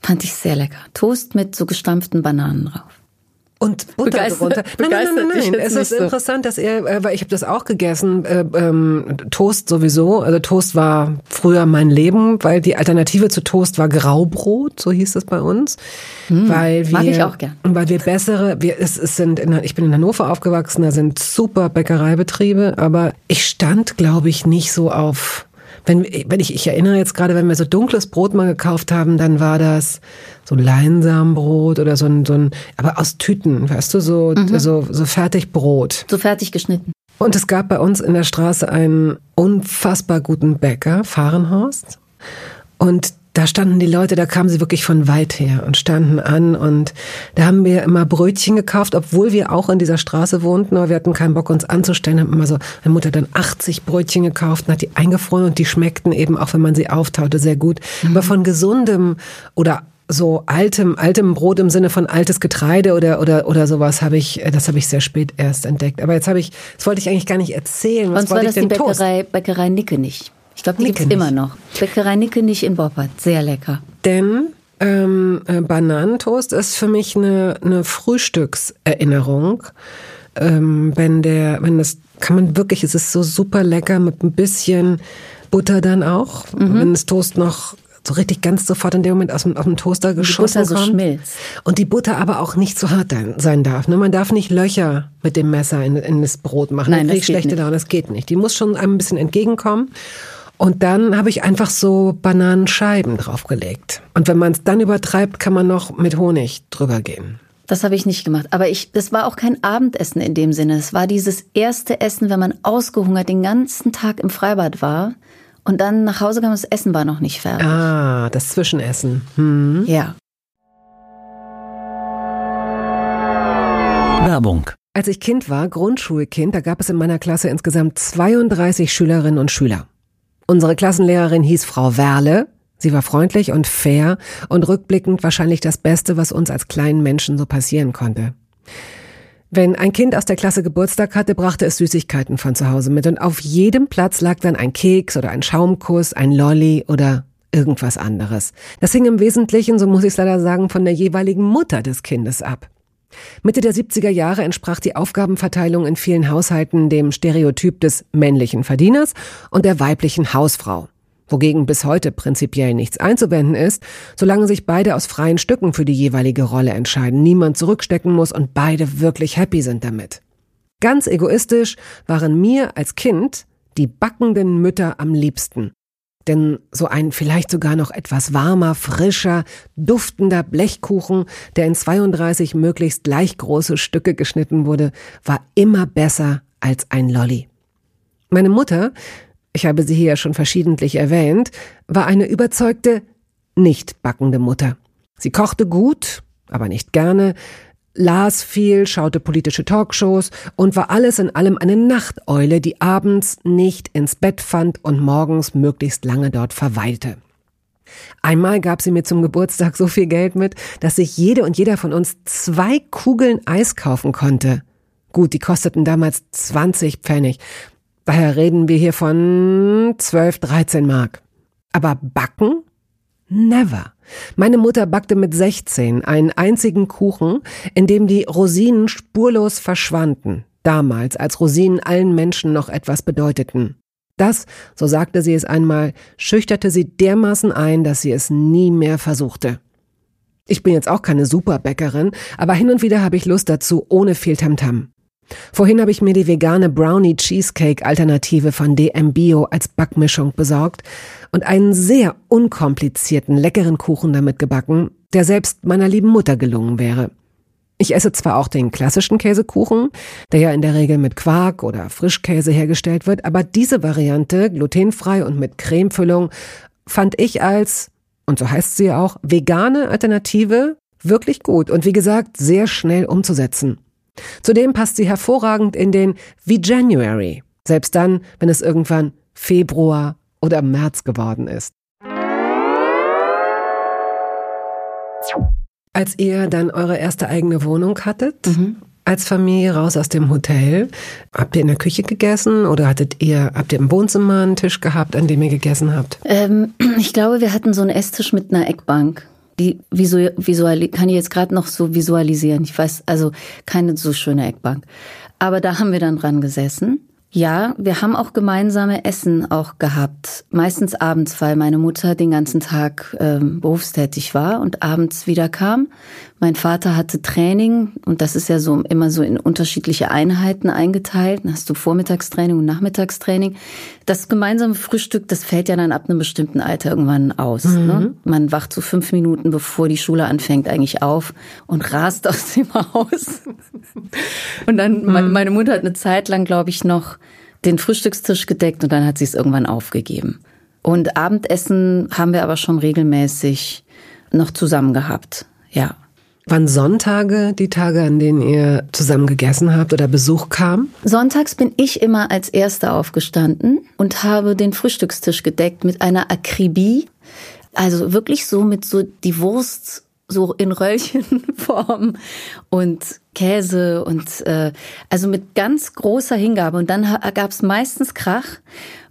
Fand ich sehr lecker. Toast mit so gestampften Bananen drauf. Und Butter begeistert, drunter. Nein, nein, nein, nein. nein. Es ist so. interessant, dass er, äh, weil ich habe das auch gegessen, äh, ähm, Toast sowieso. Also Toast war früher mein Leben, weil die Alternative zu Toast war Graubrot, so hieß es bei uns. Hm, weil wir, mag ich auch gern. Weil wir bessere, wir, es, es sind, in, ich bin in Hannover aufgewachsen, da sind super Bäckereibetriebe, aber ich stand, glaube ich, nicht so auf wenn, wenn ich, ich erinnere jetzt gerade, wenn wir so dunkles Brot mal gekauft haben, dann war das so Leinsamenbrot oder so ein, so ein, aber aus Tüten, weißt du, so, mhm. so, so fertig Brot. So fertig geschnitten. Und es gab bei uns in der Straße einen unfassbar guten Bäcker, Fahrenhorst. Und da standen die Leute, da kamen sie wirklich von weit her und standen an und da haben wir immer Brötchen gekauft, obwohl wir auch in dieser Straße wohnten, aber wir hatten keinen Bock uns anzustellen, haben immer so, meine Mutter dann 80 Brötchen gekauft und hat die eingefroren und die schmeckten eben auch, wenn man sie auftaute, sehr gut. Mhm. Aber von gesundem oder so altem altem Brot im Sinne von altes Getreide oder oder oder sowas habe ich das habe ich sehr spät erst entdeckt aber jetzt habe ich das wollte ich eigentlich gar nicht erzählen was und zwar das die Bäckerei? Bäckerei Nicke nicht ich glaube, die gibt es immer noch. Bäckerei Nicke nicht in Boppert. Sehr lecker. Denn ähm, äh, Bananentoast ist für mich eine, eine Frühstückserinnerung. Ähm, wenn der, wenn das, kann man wirklich, es ist so super lecker mit ein bisschen Butter dann auch. Mhm. Wenn das Toast noch so richtig ganz sofort in dem Moment aus dem, aus dem Toaster geschossen die Butter so schmilzt. Und die Butter aber auch nicht zu hart sein darf. Ne? Man darf nicht Löcher mit dem Messer in, in das Brot machen. Nein, das geht schlechte Laune. Das geht nicht. Die muss schon einem ein bisschen entgegenkommen. Und dann habe ich einfach so Bananenscheiben draufgelegt. Und wenn man es dann übertreibt, kann man noch mit Honig drüber gehen. Das habe ich nicht gemacht. Aber ich, das war auch kein Abendessen in dem Sinne. Es war dieses erste Essen, wenn man ausgehungert den ganzen Tag im Freibad war und dann nach Hause kam, das Essen war noch nicht fertig. Ah, das Zwischenessen. Hm. Ja. Werbung. Als ich Kind war, Grundschulkind, da gab es in meiner Klasse insgesamt 32 Schülerinnen und Schüler. Unsere Klassenlehrerin hieß Frau Werle. Sie war freundlich und fair und rückblickend wahrscheinlich das Beste, was uns als kleinen Menschen so passieren konnte. Wenn ein Kind aus der Klasse Geburtstag hatte, brachte es Süßigkeiten von zu Hause mit und auf jedem Platz lag dann ein Keks oder ein Schaumkuss, ein Lolli oder irgendwas anderes. Das hing im Wesentlichen, so muss ich es leider sagen, von der jeweiligen Mutter des Kindes ab. Mitte der 70er Jahre entsprach die Aufgabenverteilung in vielen Haushalten dem Stereotyp des männlichen Verdieners und der weiblichen Hausfrau. Wogegen bis heute prinzipiell nichts einzuwenden ist, solange sich beide aus freien Stücken für die jeweilige Rolle entscheiden, niemand zurückstecken muss und beide wirklich happy sind damit. Ganz egoistisch waren mir als Kind die backenden Mütter am liebsten. Denn so ein vielleicht sogar noch etwas warmer, frischer, duftender Blechkuchen, der in 32 möglichst gleich große Stücke geschnitten wurde, war immer besser als ein Lolli. Meine Mutter, ich habe sie hier schon verschiedentlich erwähnt, war eine überzeugte, nicht backende Mutter. Sie kochte gut, aber nicht gerne, las viel, schaute politische Talkshows und war alles in allem eine Nachteule, die abends nicht ins Bett fand und morgens möglichst lange dort verweilte. Einmal gab sie mir zum Geburtstag so viel Geld mit, dass sich jede und jeder von uns zwei Kugeln Eis kaufen konnte. Gut, die kosteten damals 20 Pfennig. Daher reden wir hier von 12, 13 Mark. Aber backen? Never. Meine Mutter backte mit 16 einen einzigen Kuchen, in dem die Rosinen spurlos verschwanden, damals, als Rosinen allen Menschen noch etwas bedeuteten. Das, so sagte sie es einmal, schüchterte sie dermaßen ein, dass sie es nie mehr versuchte. Ich bin jetzt auch keine Superbäckerin, aber hin und wieder habe ich Lust dazu, ohne viel Tamtam. Vorhin habe ich mir die vegane Brownie Cheesecake Alternative von DM Bio als Backmischung besorgt und einen sehr unkomplizierten, leckeren Kuchen damit gebacken, der selbst meiner lieben Mutter gelungen wäre. Ich esse zwar auch den klassischen Käsekuchen, der ja in der Regel mit Quark oder Frischkäse hergestellt wird, aber diese Variante, glutenfrei und mit Cremefüllung, fand ich als, und so heißt sie auch, vegane Alternative wirklich gut und wie gesagt sehr schnell umzusetzen. Zudem passt sie hervorragend in den wie January, selbst dann, wenn es irgendwann Februar oder März geworden ist. Als ihr dann eure erste eigene Wohnung hattet, mhm. als Familie raus aus dem Hotel, habt ihr in der Küche gegessen oder hattet ihr, habt ihr im Wohnzimmer einen Tisch gehabt, an dem ihr gegessen habt? Ähm, <clears throat> ich glaube, wir hatten so einen Esstisch mit einer Eckbank die visual, visual kann ich jetzt gerade noch so visualisieren. Ich weiß, also keine so schöne Eckbank. Aber da haben wir dann dran gesessen ja, wir haben auch gemeinsame Essen auch gehabt. Meistens abends, weil meine Mutter den ganzen Tag ähm, berufstätig war und abends wieder kam. Mein Vater hatte Training und das ist ja so immer so in unterschiedliche Einheiten eingeteilt. Dann hast du Vormittagstraining und Nachmittagstraining. Das gemeinsame Frühstück, das fällt ja dann ab einem bestimmten Alter irgendwann aus. Mhm. Ne? Man wacht so fünf Minuten, bevor die Schule anfängt, eigentlich auf und rast <laughs> aus dem Haus. und dann, mhm. meine Mutter hat eine Zeit lang, glaube ich, noch den Frühstückstisch gedeckt und dann hat sie es irgendwann aufgegeben. Und Abendessen haben wir aber schon regelmäßig noch zusammen gehabt. Ja. Wann Sonntage die Tage, an denen ihr zusammen gegessen habt oder Besuch kam? Sonntags bin ich immer als Erster aufgestanden und habe den Frühstückstisch gedeckt mit einer Akribie. Also wirklich so mit so die Wurst so in Röllchenform und Käse und äh, also mit ganz großer Hingabe. Und dann gab es meistens Krach,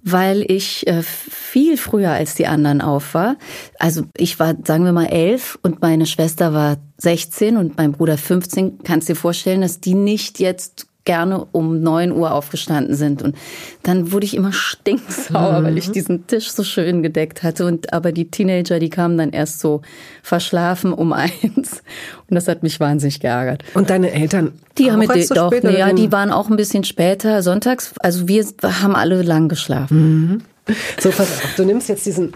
weil ich äh, viel früher als die anderen auf war. Also ich war, sagen wir mal, elf und meine Schwester war 16 und mein Bruder 15. Kannst dir vorstellen, dass die nicht jetzt gerne um neun Uhr aufgestanden sind. Und dann wurde ich immer stinksauer, mhm. weil ich mhm. diesen Tisch so schön gedeckt hatte. Und aber die Teenager, die kamen dann erst so verschlafen um <laughs> eins. Und das hat mich wahnsinnig geärgert. Und deine Eltern? Die haben mit so doch, nee, ja, die waren auch ein bisschen später sonntags. Also wir haben alle lang geschlafen. Mhm. So, pass auf, du nimmst jetzt diesen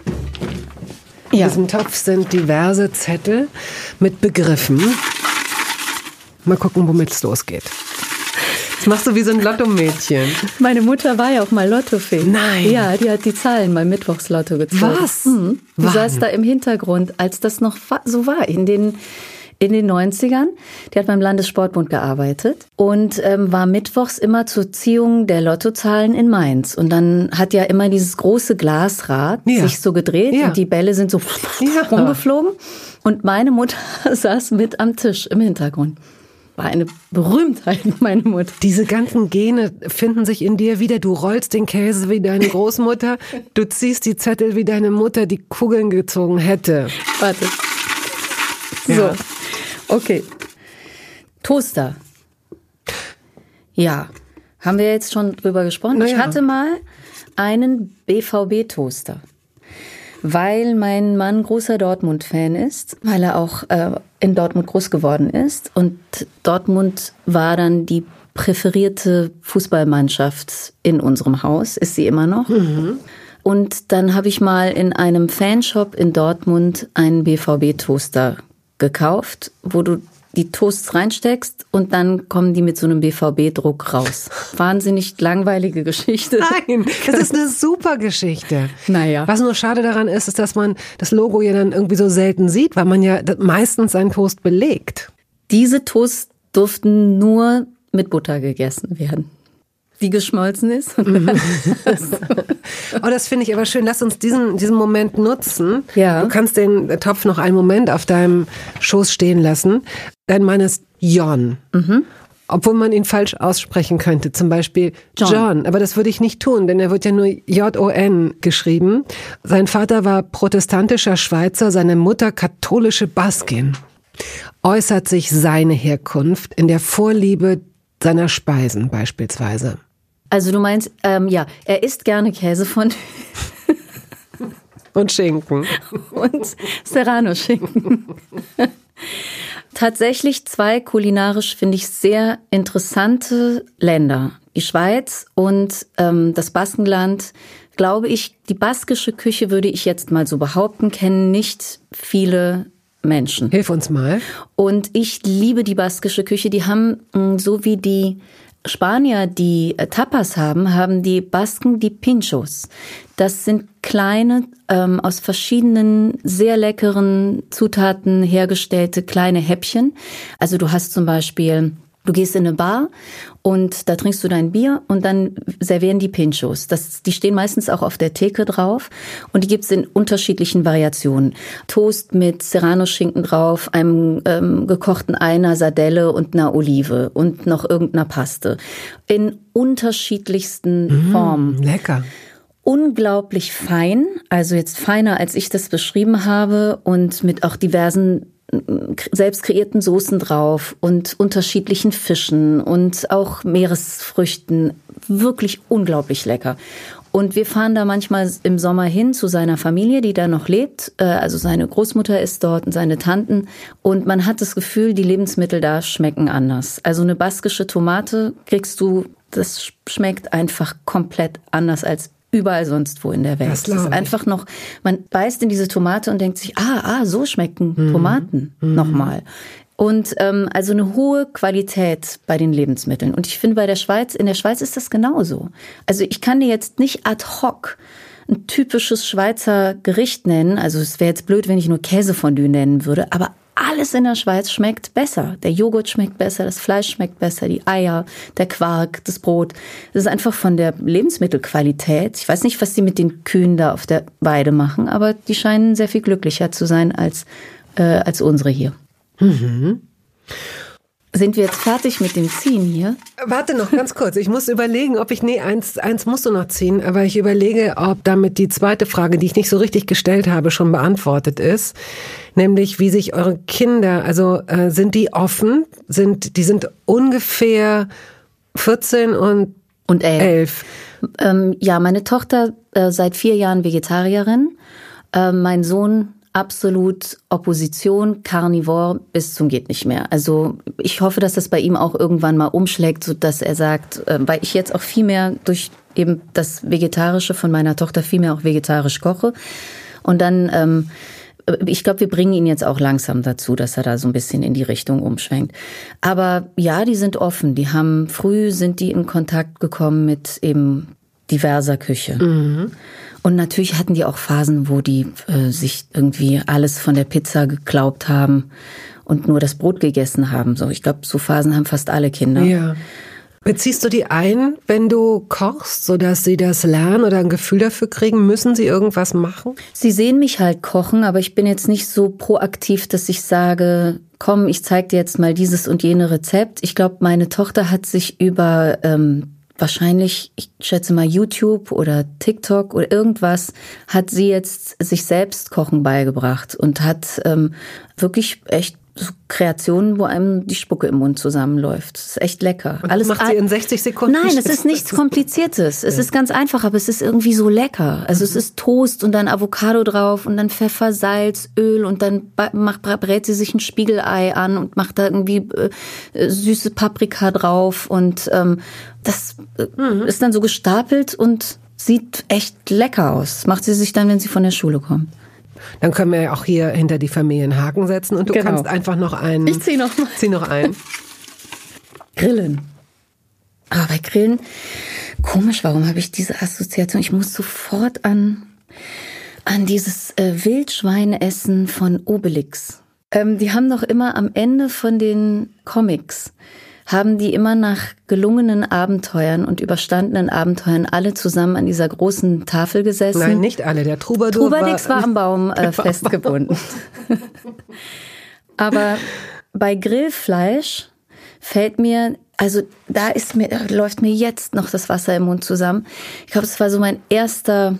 in ja. diesem Topf sind diverse Zettel mit Begriffen. Mal gucken, womit es losgeht. Das machst du wie so ein Lotto-Mädchen. Meine Mutter war ja auch mal Lottofee. Nein. Ja, die hat die Zahlen beim Mittwochslotto gezogen. Was? Mhm. Du saß da im Hintergrund, als das noch so war, in den in den 90ern. Die hat beim Landessportbund gearbeitet und ähm, war mittwochs immer zur Ziehung der Lottozahlen in Mainz. Und dann hat ja immer dieses große Glasrad ja. sich so gedreht ja. und die Bälle sind so ja. rumgeflogen. Und meine Mutter <laughs> saß mit am Tisch im Hintergrund war eine Berühmtheit, meine Mutter. Diese ganzen Gene finden sich in dir wieder. Du rollst den Käse wie deine Großmutter. Du ziehst die Zettel wie deine Mutter die Kugeln gezogen hätte. Warte. Ja. So. Okay. Toaster. Ja. Haben wir jetzt schon drüber gesprochen? Naja. Ich hatte mal einen BVB-Toaster weil mein Mann großer Dortmund-Fan ist, weil er auch äh, in Dortmund groß geworden ist. Und Dortmund war dann die präferierte Fußballmannschaft in unserem Haus, ist sie immer noch. Mhm. Und dann habe ich mal in einem Fanshop in Dortmund einen BVB-Toaster gekauft, wo du die Toasts reinsteckst und dann kommen die mit so einem BVB-Druck raus. <laughs> Wahnsinnig langweilige Geschichte. Nein, das ist eine super Geschichte. Naja. Was nur schade daran ist, ist, dass man das Logo ja dann irgendwie so selten sieht, weil man ja meistens seinen Toast belegt. Diese Toasts durften nur mit Butter gegessen werden die geschmolzen ist. <laughs> Mhm. oh, das finde ich aber schön. Lass uns diesen, diesen Moment nutzen. Ja. Du kannst den Topf noch einen Moment auf deinem Schoß stehen lassen. Dein Mann ist Jon. Mhm. obwohl man ihn falsch aussprechen könnte, zum Beispiel John. John. Aber das würde ich nicht tun, denn er wird ja nur J-O-N geschrieben. Sein Vater war protestantischer Schweizer, seine Mutter katholische Baskin. Äußert sich seine Herkunft in der Vorliebe seiner Speisen beispielsweise? Also du meinst, ähm, ja, er isst gerne Käse von und Schinken <laughs> und Serrano-Schinken. Tatsächlich zwei kulinarisch finde ich sehr interessante Länder. Die Schweiz und ähm, das Baskenland. Glaube ich, die baskische Küche würde ich jetzt mal so behaupten, kennen nicht viele Menschen. Hilf uns mal. Und ich liebe die baskische Küche. Die haben, mm, so wie die Spanier die äh, Tapas haben, haben die Basken die Pinchos. Das sind kleine, ähm, aus verschiedenen sehr leckeren Zutaten hergestellte kleine Häppchen. Also du hast zum Beispiel Du gehst in eine Bar und da trinkst du dein Bier und dann servieren die Pinchos. Das, die stehen meistens auch auf der Theke drauf und die gibt's in unterschiedlichen Variationen. Toast mit Serrano-Schinken drauf, einem ähm, gekochten einer Sardelle und einer Olive und noch irgendeiner Paste. In unterschiedlichsten mmh, Formen. Lecker unglaublich fein, also jetzt feiner, als ich das beschrieben habe und mit auch diversen selbst kreierten Soßen drauf und unterschiedlichen Fischen und auch Meeresfrüchten. Wirklich unglaublich lecker. Und wir fahren da manchmal im Sommer hin zu seiner Familie, die da noch lebt. Äh, also seine Großmutter ist dort und seine Tanten. Und man hat das Gefühl, die Lebensmittel da schmecken anders. Also eine baskische Tomate kriegst du, das schmeckt einfach komplett anders als überall sonst wo in der Welt. Das, das ist einfach noch, man beißt in diese Tomate und denkt sich, ah, ah, so schmecken mhm. Tomaten mhm. nochmal. Und ähm, also eine hohe Qualität bei den Lebensmitteln. Und ich finde bei der Schweiz, in der Schweiz ist das genauso. Also ich kann dir jetzt nicht ad hoc ein typisches Schweizer Gericht nennen. Also es wäre jetzt blöd, wenn ich nur Käsefondue nennen würde, aber alles in der Schweiz schmeckt besser. Der Joghurt schmeckt besser, das Fleisch schmeckt besser, die Eier, der Quark, das Brot. Das ist einfach von der Lebensmittelqualität. Ich weiß nicht, was die mit den Kühen da auf der Weide machen, aber die scheinen sehr viel glücklicher zu sein als, äh, als unsere hier. Mhm. Sind wir jetzt fertig mit dem Ziehen hier? Warte noch ganz kurz. Ich muss überlegen, ob ich, nee, eins, eins musst du noch ziehen, aber ich überlege, ob damit die zweite Frage, die ich nicht so richtig gestellt habe, schon beantwortet ist. Nämlich, wie sich eure Kinder, also äh, sind die offen? Sind, die sind ungefähr 14 und, und 11. 11. Ähm, ja, meine Tochter äh, seit vier Jahren Vegetarierin. Äh, mein Sohn absolut Opposition, Carnivore bis zum geht nicht mehr. Also ich hoffe, dass das bei ihm auch irgendwann mal umschlägt, so dass er sagt, äh, weil ich jetzt auch viel mehr durch eben das Vegetarische von meiner Tochter viel mehr auch vegetarisch koche und dann ähm, ich glaube, wir bringen ihn jetzt auch langsam dazu, dass er da so ein bisschen in die Richtung umschwenkt. Aber ja, die sind offen. Die haben früh sind die in Kontakt gekommen mit eben diverser Küche. Mhm. Und natürlich hatten die auch Phasen, wo die äh, sich irgendwie alles von der Pizza geglaubt haben und nur das Brot gegessen haben. So, ich glaube, so Phasen haben fast alle Kinder. Ja. Beziehst du die ein, wenn du kochst, sodass sie das lernen oder ein Gefühl dafür kriegen? Müssen sie irgendwas machen? Sie sehen mich halt kochen, aber ich bin jetzt nicht so proaktiv, dass ich sage, komm, ich zeig dir jetzt mal dieses und jene Rezept. Ich glaube, meine Tochter hat sich über ähm, wahrscheinlich, ich schätze mal YouTube oder TikTok oder irgendwas, hat sie jetzt sich selbst Kochen beigebracht und hat ähm, wirklich echt so Kreationen, wo einem die Spucke im Mund zusammenläuft. Das ist echt lecker. Und Alles macht sie in 60 Sekunden. Nein, es ist nichts Kompliziertes. Es ist ganz einfach, aber es ist irgendwie so lecker. Also mhm. es ist Toast und dann Avocado drauf und dann Pfeffer, Salz, Öl und dann macht, brät sie sich ein Spiegelei an und macht da irgendwie äh, äh süße Paprika drauf und ähm, das äh, mhm. ist dann so gestapelt und sieht echt lecker aus. macht sie sich dann, wenn sie von der Schule kommt. Dann können wir ja auch hier hinter die Familien Haken setzen und du genau. kannst einfach noch einen. Ich zieh noch mal. Zieh noch ein. Grillen. Aber bei Grillen, komisch, warum habe ich diese Assoziation? Ich muss sofort an, an dieses äh, Wildschweinessen von Obelix. Ähm, die haben doch immer am Ende von den Comics haben die immer nach gelungenen Abenteuern und überstandenen Abenteuern alle zusammen an dieser großen Tafel gesessen. Nein, nicht alle. Der Troubadour Trubadix war, war am Baum <laughs> äh, festgebunden. Aber bei Grillfleisch fällt mir, also da ist mir, läuft mir jetzt noch das Wasser im Mund zusammen. Ich glaube, es war so mein erster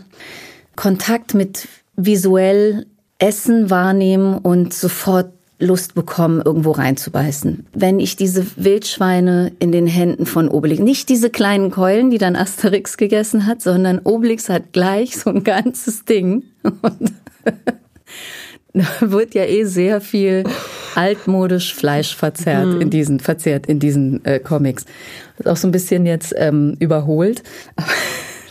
Kontakt mit visuell Essen wahrnehmen und sofort Lust bekommen, irgendwo reinzubeißen. Wenn ich diese Wildschweine in den Händen von Obelix, nicht diese kleinen Keulen, die dann Asterix gegessen hat, sondern Obelix hat gleich so ein ganzes Ding. Und <laughs> da wird ja eh sehr viel altmodisch Fleisch verzehrt mhm. in diesen verzehrt in diesen äh, Comics. Das ist auch so ein bisschen jetzt ähm, überholt. Aber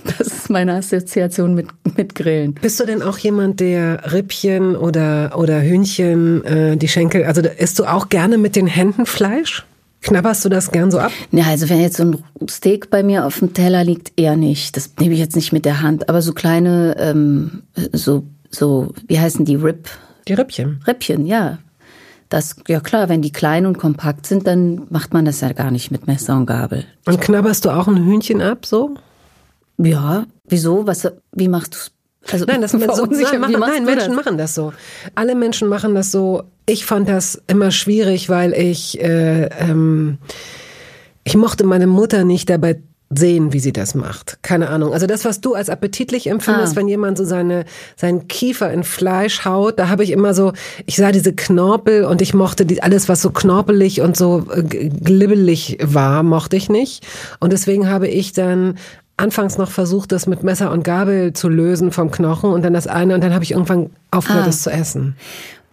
das ist meine Assoziation mit, mit Grillen. Bist du denn auch jemand, der Rippchen oder, oder Hühnchen, äh, die Schenkel, also isst du auch gerne mit den Händen Fleisch? Knabberst du das gern so ab? Ja, also wenn jetzt so ein Steak bei mir auf dem Teller liegt, eher nicht. Das nehme ich jetzt nicht mit der Hand. Aber so kleine, ähm, so, so, wie heißen die, Rip? Die Rippchen. Rippchen, ja. Das, ja klar, wenn die klein und kompakt sind, dann macht man das ja gar nicht mit Messer und Gabel. Und knabberst du auch ein Hühnchen ab, so? Ja, wieso? Was, wie machst du es? Also, nein, das <laughs> so, nein, machen, nein Menschen machen das so. Alle Menschen machen das so. Ich fand das immer schwierig, weil ich, äh, ähm, ich mochte meine Mutter nicht dabei sehen, wie sie das macht. Keine Ahnung. Also das, was du als appetitlich empfindest, ah. wenn jemand so seine, seinen Kiefer in Fleisch haut, da habe ich immer so, ich sah diese Knorpel und ich mochte die, alles, was so knorpelig und so äh, glibbelig war, mochte ich nicht. Und deswegen habe ich dann anfangs noch versucht, das mit Messer und Gabel zu lösen vom Knochen und dann das eine und dann habe ich irgendwann aufgehört, ah. das zu essen.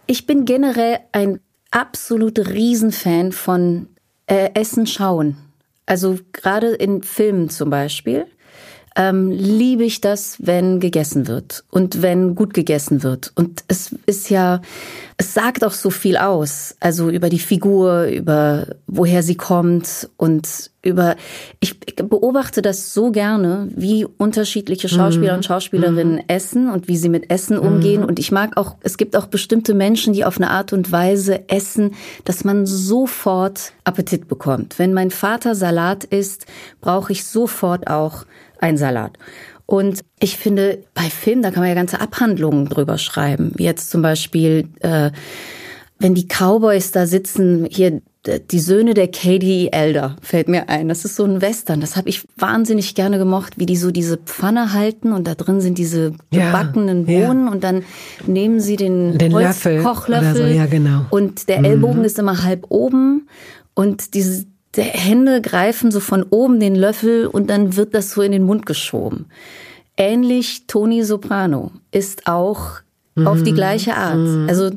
Ich bin generell ein absoluter Riesenfan von äh, Essen schauen. Also gerade in Filmen zum Beispiel ähm, liebe ich das, wenn gegessen wird und wenn gut gegessen wird. Und es ist ja, es sagt auch so viel aus, also über die Figur, über woher sie kommt und über, ich beobachte das so gerne, wie unterschiedliche Schauspieler mhm. und Schauspielerinnen mhm. essen und wie sie mit Essen umgehen. Mhm. Und ich mag auch, es gibt auch bestimmte Menschen, die auf eine Art und Weise essen, dass man sofort Appetit bekommt. Wenn mein Vater Salat isst, brauche ich sofort auch ein Salat. Und ich finde, bei Filmen, da kann man ja ganze Abhandlungen drüber schreiben. Jetzt zum Beispiel, äh, wenn die Cowboys da sitzen, hier die Söhne der Katie Elder fällt mir ein. Das ist so ein Western. Das habe ich wahnsinnig gerne gemocht, wie die so diese Pfanne halten und da drin sind diese gebackenen ja, Bohnen ja. und dann nehmen sie den, den Löffel Kochlöffel so, ja, genau. und der Ellbogen mhm. ist immer halb oben und diese der Hände greifen so von oben den Löffel und dann wird das so in den Mund geschoben. Ähnlich Toni Soprano ist auch mhm. auf die gleiche Art. Mhm. Also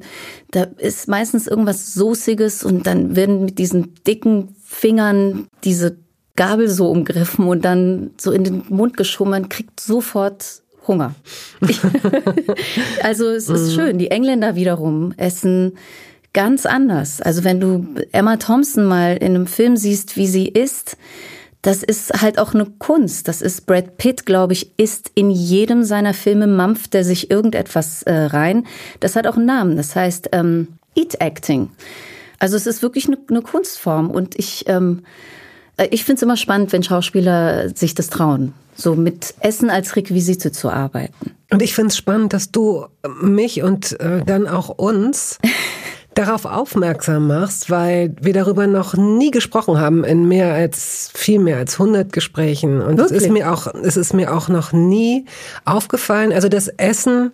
da ist meistens irgendwas Soßiges und dann werden mit diesen dicken Fingern diese Gabel so umgriffen und dann so in den Mund geschoben. Man kriegt sofort Hunger. <laughs> <laughs> also es ist mhm. schön. Die Engländer wiederum essen ganz anders. Also wenn du Emma Thompson mal in einem Film siehst, wie sie ist, das ist halt auch eine Kunst. Das ist Brad Pitt, glaube ich, ist in jedem seiner Filme mampft der sich irgendetwas äh, rein. Das hat auch einen Namen. Das heißt ähm, Eat Acting. Also es ist wirklich eine, eine Kunstform und ich ähm, äh, ich finde es immer spannend, wenn Schauspieler sich das trauen, so mit Essen als Requisite zu arbeiten. Und ich finde es spannend, dass du mich und äh, dann auch uns <laughs> darauf aufmerksam machst, weil wir darüber noch nie gesprochen haben in mehr als viel mehr als 100 Gesprächen und Wirklich? es ist mir auch es ist mir auch noch nie aufgefallen, also das Essen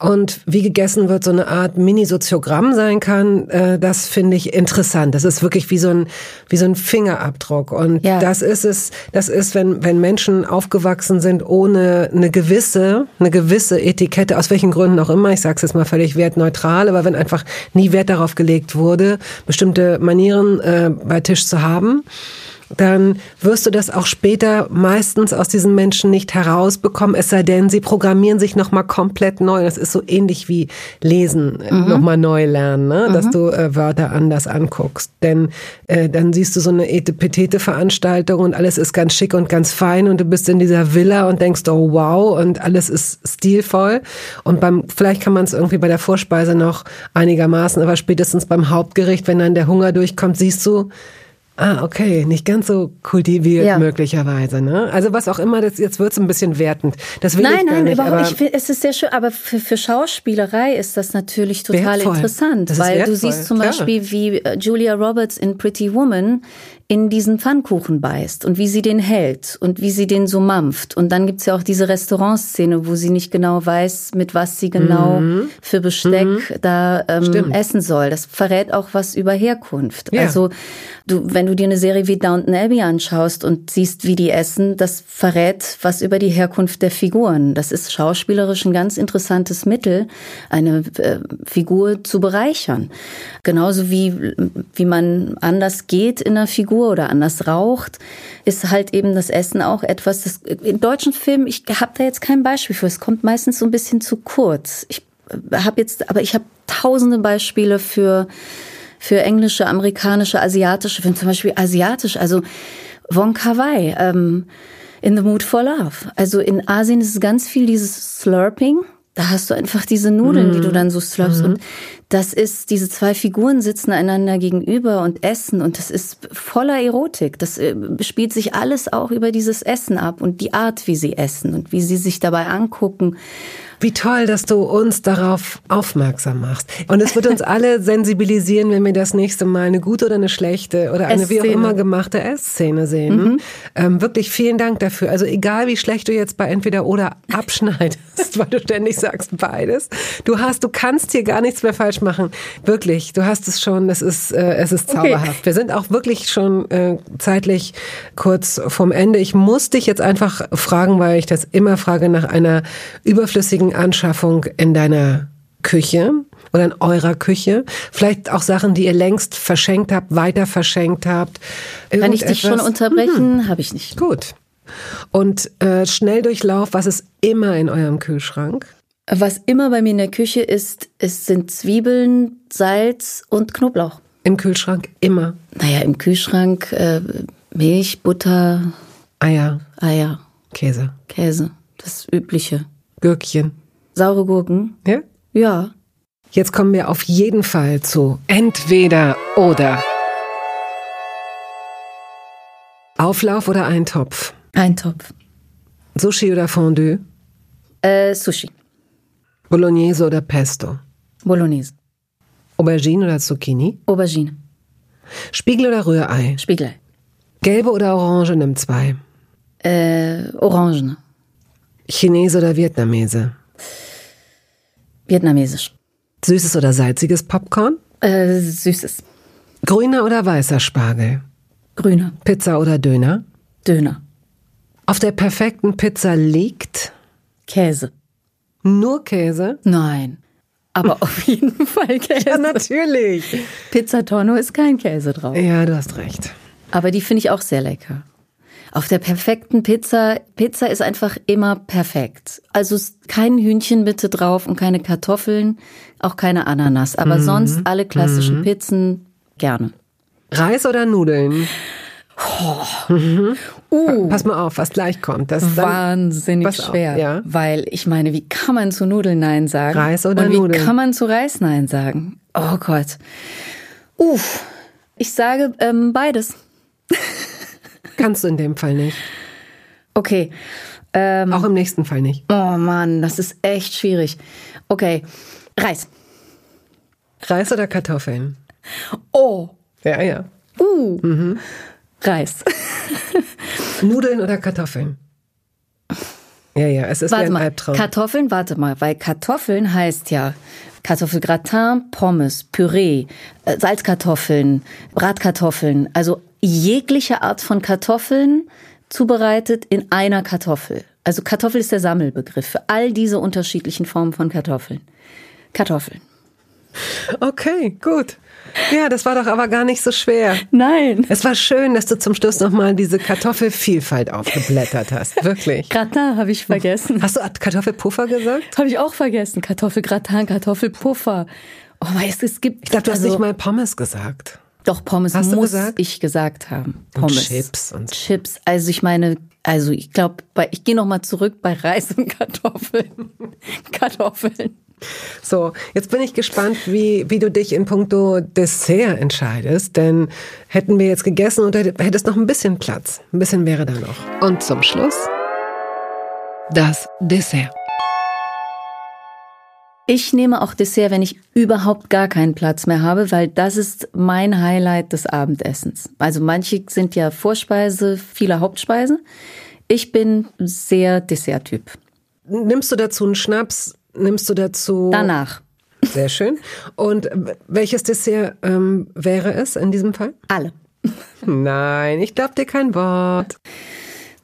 und wie gegessen wird, so eine Art Mini-Soziogramm sein kann, äh, das finde ich interessant. Das ist wirklich wie so ein, wie so ein Fingerabdruck. Und ja. das ist es, das ist, wenn, wenn Menschen aufgewachsen sind ohne eine gewisse, eine gewisse Etikette, aus welchen Gründen auch immer, ich sage es jetzt mal völlig wertneutral, aber wenn einfach nie Wert darauf gelegt wurde, bestimmte Manieren äh, bei Tisch zu haben, dann wirst du das auch später meistens aus diesen Menschen nicht herausbekommen, es sei denn, sie programmieren sich nochmal komplett neu. Das ist so ähnlich wie Lesen, mhm. nochmal neu lernen, ne? dass mhm. du äh, Wörter anders anguckst. Denn äh, dann siehst du so eine Etepetete-Veranstaltung und alles ist ganz schick und ganz fein und du bist in dieser Villa und denkst, oh wow, und alles ist stilvoll. Und beim, vielleicht kann man es irgendwie bei der Vorspeise noch einigermaßen, aber spätestens beim Hauptgericht, wenn dann der Hunger durchkommt, siehst du, Ah, okay, nicht ganz so kultiviert ja. möglicherweise, ne? Also was auch immer, das, jetzt wird's ein bisschen wertend. Das will nein, ich gar nein, nicht. Überhaupt, find, es ist sehr schön, aber für, für Schauspielerei ist das natürlich total Wertvoll. interessant, weil wertvoll, du siehst zum klar. Beispiel, wie äh, Julia Roberts in Pretty Woman in diesen Pfannkuchen beißt und wie sie den hält und wie sie den so mampft. Und dann gibt's ja auch diese Restaurantszene, wo sie nicht genau weiß, mit was sie genau für Besteck da ähm, Mhm. Stimmt. essen soll. Das verrät auch was über Herkunft. Ja. Also du, wenn du dir eine Serie wie Downton Abbey anschaust und siehst, wie die essen, das verrät was über die Herkunft der Figuren. Das ist schauspielerisch ein ganz interessantes Mittel, eine äh, Figur zu bereichern. Genauso wie, wie man anders geht in einer Figur oder anders raucht, ist halt eben das Essen auch etwas, das in deutschen Filmen, ich habe da jetzt kein Beispiel für, es kommt meistens so ein bisschen zu kurz. Ich habe jetzt, aber ich habe tausende Beispiele für für englische, amerikanische, asiatische Filme, zum Beispiel asiatisch, also Wong Kar Wai, ähm, In the Mood for Love. Also in Asien ist es ganz viel dieses Slurping. Da hast du einfach diese Nudeln, die du dann so slurpst. Und das ist, diese zwei Figuren sitzen einander gegenüber und essen. Und das ist voller Erotik. Das äh, spielt sich alles auch über dieses Essen ab und die Art, wie sie essen und wie sie sich dabei angucken. Wie toll, dass du uns darauf aufmerksam machst. Und es wird uns alle sensibilisieren, wenn wir das nächste Mal eine gute oder eine schlechte oder eine wie auch immer gemachte Essszene sehen. Ähm, wirklich vielen Dank dafür. Also egal, wie schlecht du jetzt bei entweder oder abschneidest, <laughs> weil du ständig sagst beides. Du hast, du kannst hier gar nichts mehr falsch machen. Wirklich, du hast es schon. Das ist, äh, es ist Okay. zauberhaft. Wir sind auch wirklich schon äh, zeitlich kurz vorm Ende. Ich muss dich jetzt einfach fragen, weil ich das immer frage nach einer überflüssigen Anschaffung in deiner Küche oder in eurer Küche. Vielleicht auch Sachen, die ihr längst verschenkt habt, weiter verschenkt habt. Kann ich dich schon unterbrechen? Habe ich nicht. Gut. Und äh, Schnelldurchlauf, was ist immer in eurem Kühlschrank? Was immer bei mir in der Küche ist, es sind Zwiebeln, Salz und Knoblauch. Im Kühlschrank immer Naja, im Kühlschrank äh, Milch, Butter, Eier, Eier, Käse, Käse. Das Übliche. Gürkchen. Saure Gurken? Ja? Ja. Jetzt kommen wir auf jeden Fall zu entweder oder. Auflauf oder Eintopf? Eintopf. Sushi oder Fondue? Äh, Sushi. Bolognese oder Pesto? Bolognese. Aubergine oder Zucchini? Aubergine. Spiegel oder Rührei? Spiegelei. Gelbe oder Orange nimm zwei? Äh, Orangene. Chinese oder Vietnamese? Vietnamesisch. Süßes oder salziges Popcorn? Äh, Süßes. Grüner oder weißer Spargel? Grüner. Pizza oder Döner? Döner. Auf der perfekten Pizza liegt Käse. nur Käse? Nein. Aber auf <laughs> jeden Fall Käse. Ja, natürlich. Pizza Tonno ist kein Käse drauf. Ja, du hast recht. Aber die finde ich auch sehr lecker. Auf der perfekten Pizza, Pizza ist einfach immer perfekt. Also kein Hühnchen bitte drauf und keine Kartoffeln, auch keine Ananas. Aber sonst alle klassischen Pizzen gerne. Reis oder Nudeln? Uh, Pass mal auf, was gleich kommt. Das dann, wahnsinnig auf, schwer. ja. Weil ich meine, wie kann man zu Nudeln Nein sagen? Reis oder und wie Nudeln? kann man zu Reis Nein sagen? Oh Gott. Uff. Ich sage ähm, beides. <laughs> kannst du in dem Fall nicht. Okay. Ähm, Auch im nächsten Fall nicht. Oh Mann, das ist echt schwierig. Okay, Reis. Reis oder Kartoffeln? Oh, Ja, ja. uh, Reis. <laughs> Nudeln oder Kartoffeln? Ja, ja, es ist Warte ein mal, Albtraum. Kartoffeln, warte mal, weil Kartoffeln heißt ja Kartoffelgratin, Pommes, Püree, äh, Salzkartoffeln, Bratkartoffeln, also jegliche Art von Kartoffeln zubereitet in einer Kartoffel. Also Kartoffel ist der Sammelbegriff für all diese unterschiedlichen Formen von Kartoffeln. Kartoffeln. Okay, gut. Ja, das war doch aber gar nicht so schwer. Nein. Es war schön, dass du zum Schluss nochmal diese Kartoffelvielfalt aufgeblättert hast. Wirklich. Gratin habe ich vergessen. Hast du Kartoffelpuffer gesagt? Habe ich auch vergessen. Kartoffelgratin, Kartoffelpuffer. Oh, weißt du, es gibt. Ich glaube, du hast also, nicht mal Pommes gesagt. Doch, Pommes Hast muss gesagt? ich gesagt haben. Und Pommes. Chips und so. Chips. Also ich meine, also ich glaube, ich gehe noch mal zurück bei Reis und Kartoffeln. <laughs> Kartoffeln. So, jetzt bin ich gespannt, wie, wie du dich in puncto Dessert entscheidest, denn hätten wir jetzt gegessen und hättest noch ein bisschen Platz. Ein bisschen wäre da noch. Und zum Schluss das Dessert. Ich nehme auch Dessert, wenn ich überhaupt gar keinen Platz mehr habe, weil das ist mein Highlight des Abendessens. Also manche sind ja Vorspeise, viele Hauptspeisen. Ich bin sehr Desserttyp. Nimmst du dazu einen Schnaps? Nimmst du dazu? Danach. Sehr schön. Und welches Dessert ähm, wäre es in diesem Fall? Alle. Nein, ich glaube dir kein Wort.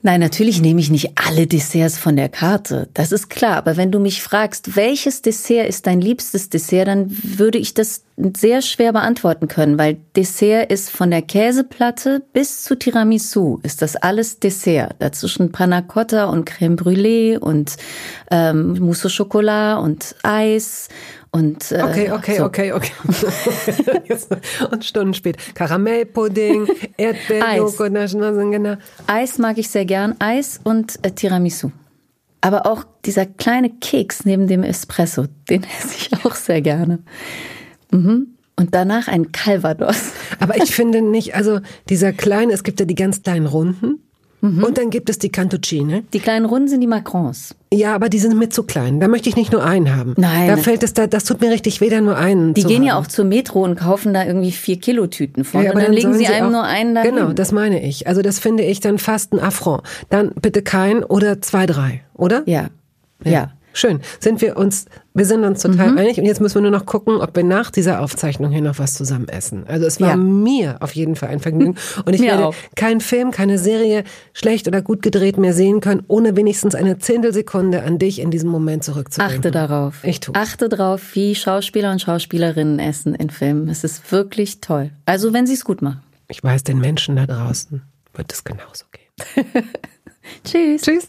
Nein, natürlich nehme ich nicht alle Desserts von der Karte. Das ist klar. Aber wenn du mich fragst, welches Dessert ist dein liebstes Dessert, dann würde ich das sehr schwer beantworten können, weil Dessert ist von der Käseplatte bis zu Tiramisu ist das alles Dessert. Dazwischen Panna Cotta und Creme Brûlée und ähm, Mousse au Chocolat und Eis und, äh, okay, okay, so. okay, okay. <laughs> und Stunden später. Karamellpudding, <laughs> Erdbeerjoghurt, genau. Eis mag ich sehr gern. Eis und äh, Tiramisu. Aber auch dieser kleine Keks neben dem Espresso, den <laughs> esse ich auch sehr gerne. Mhm. Und danach ein Calvados. Aber ich finde nicht, also dieser kleine, es gibt ja die ganz kleinen Runden. Mhm. Und dann gibt es die Cantuccine. Die kleinen Runden sind die Macrons. Ja, aber die sind mit zu klein. Da möchte ich nicht nur einen haben. Nein. Da fällt es, da, das tut mir richtig weh, da nur einen Die gehen haben. ja auch zur Metro und kaufen da irgendwie vier Kilo Tüten von. Ja, und dann, legen sollen sie einem auch, nur einen dahin. Genau, das meine ich. Also das finde ich dann fast ein Affront. Dann bitte kein oder zwei, drei, oder? Ja. ja. ja. Schön. Sind wir uns, wir sind uns total mhm. einig und jetzt müssen wir nur noch gucken, ob wir nach dieser Aufzeichnung hier noch was zusammen essen. Also es war ja. mir auf jeden Fall ein Vergnügen <laughs> und ich werde keinen Film, keine Serie, schlecht oder gut gedreht mehr sehen können, ohne wenigstens eine Zehntelsekunde an dich in diesem Moment zurückzudenken. Achte darauf. Ich tue. Achte darauf, wie Schauspieler und Schauspielerinnen essen in Filmen. Es ist wirklich toll. Also wenn sie es gut machen. Ich weiß, den Menschen da draußen wird es genauso gehen. <laughs> Tschüss. Tschüss.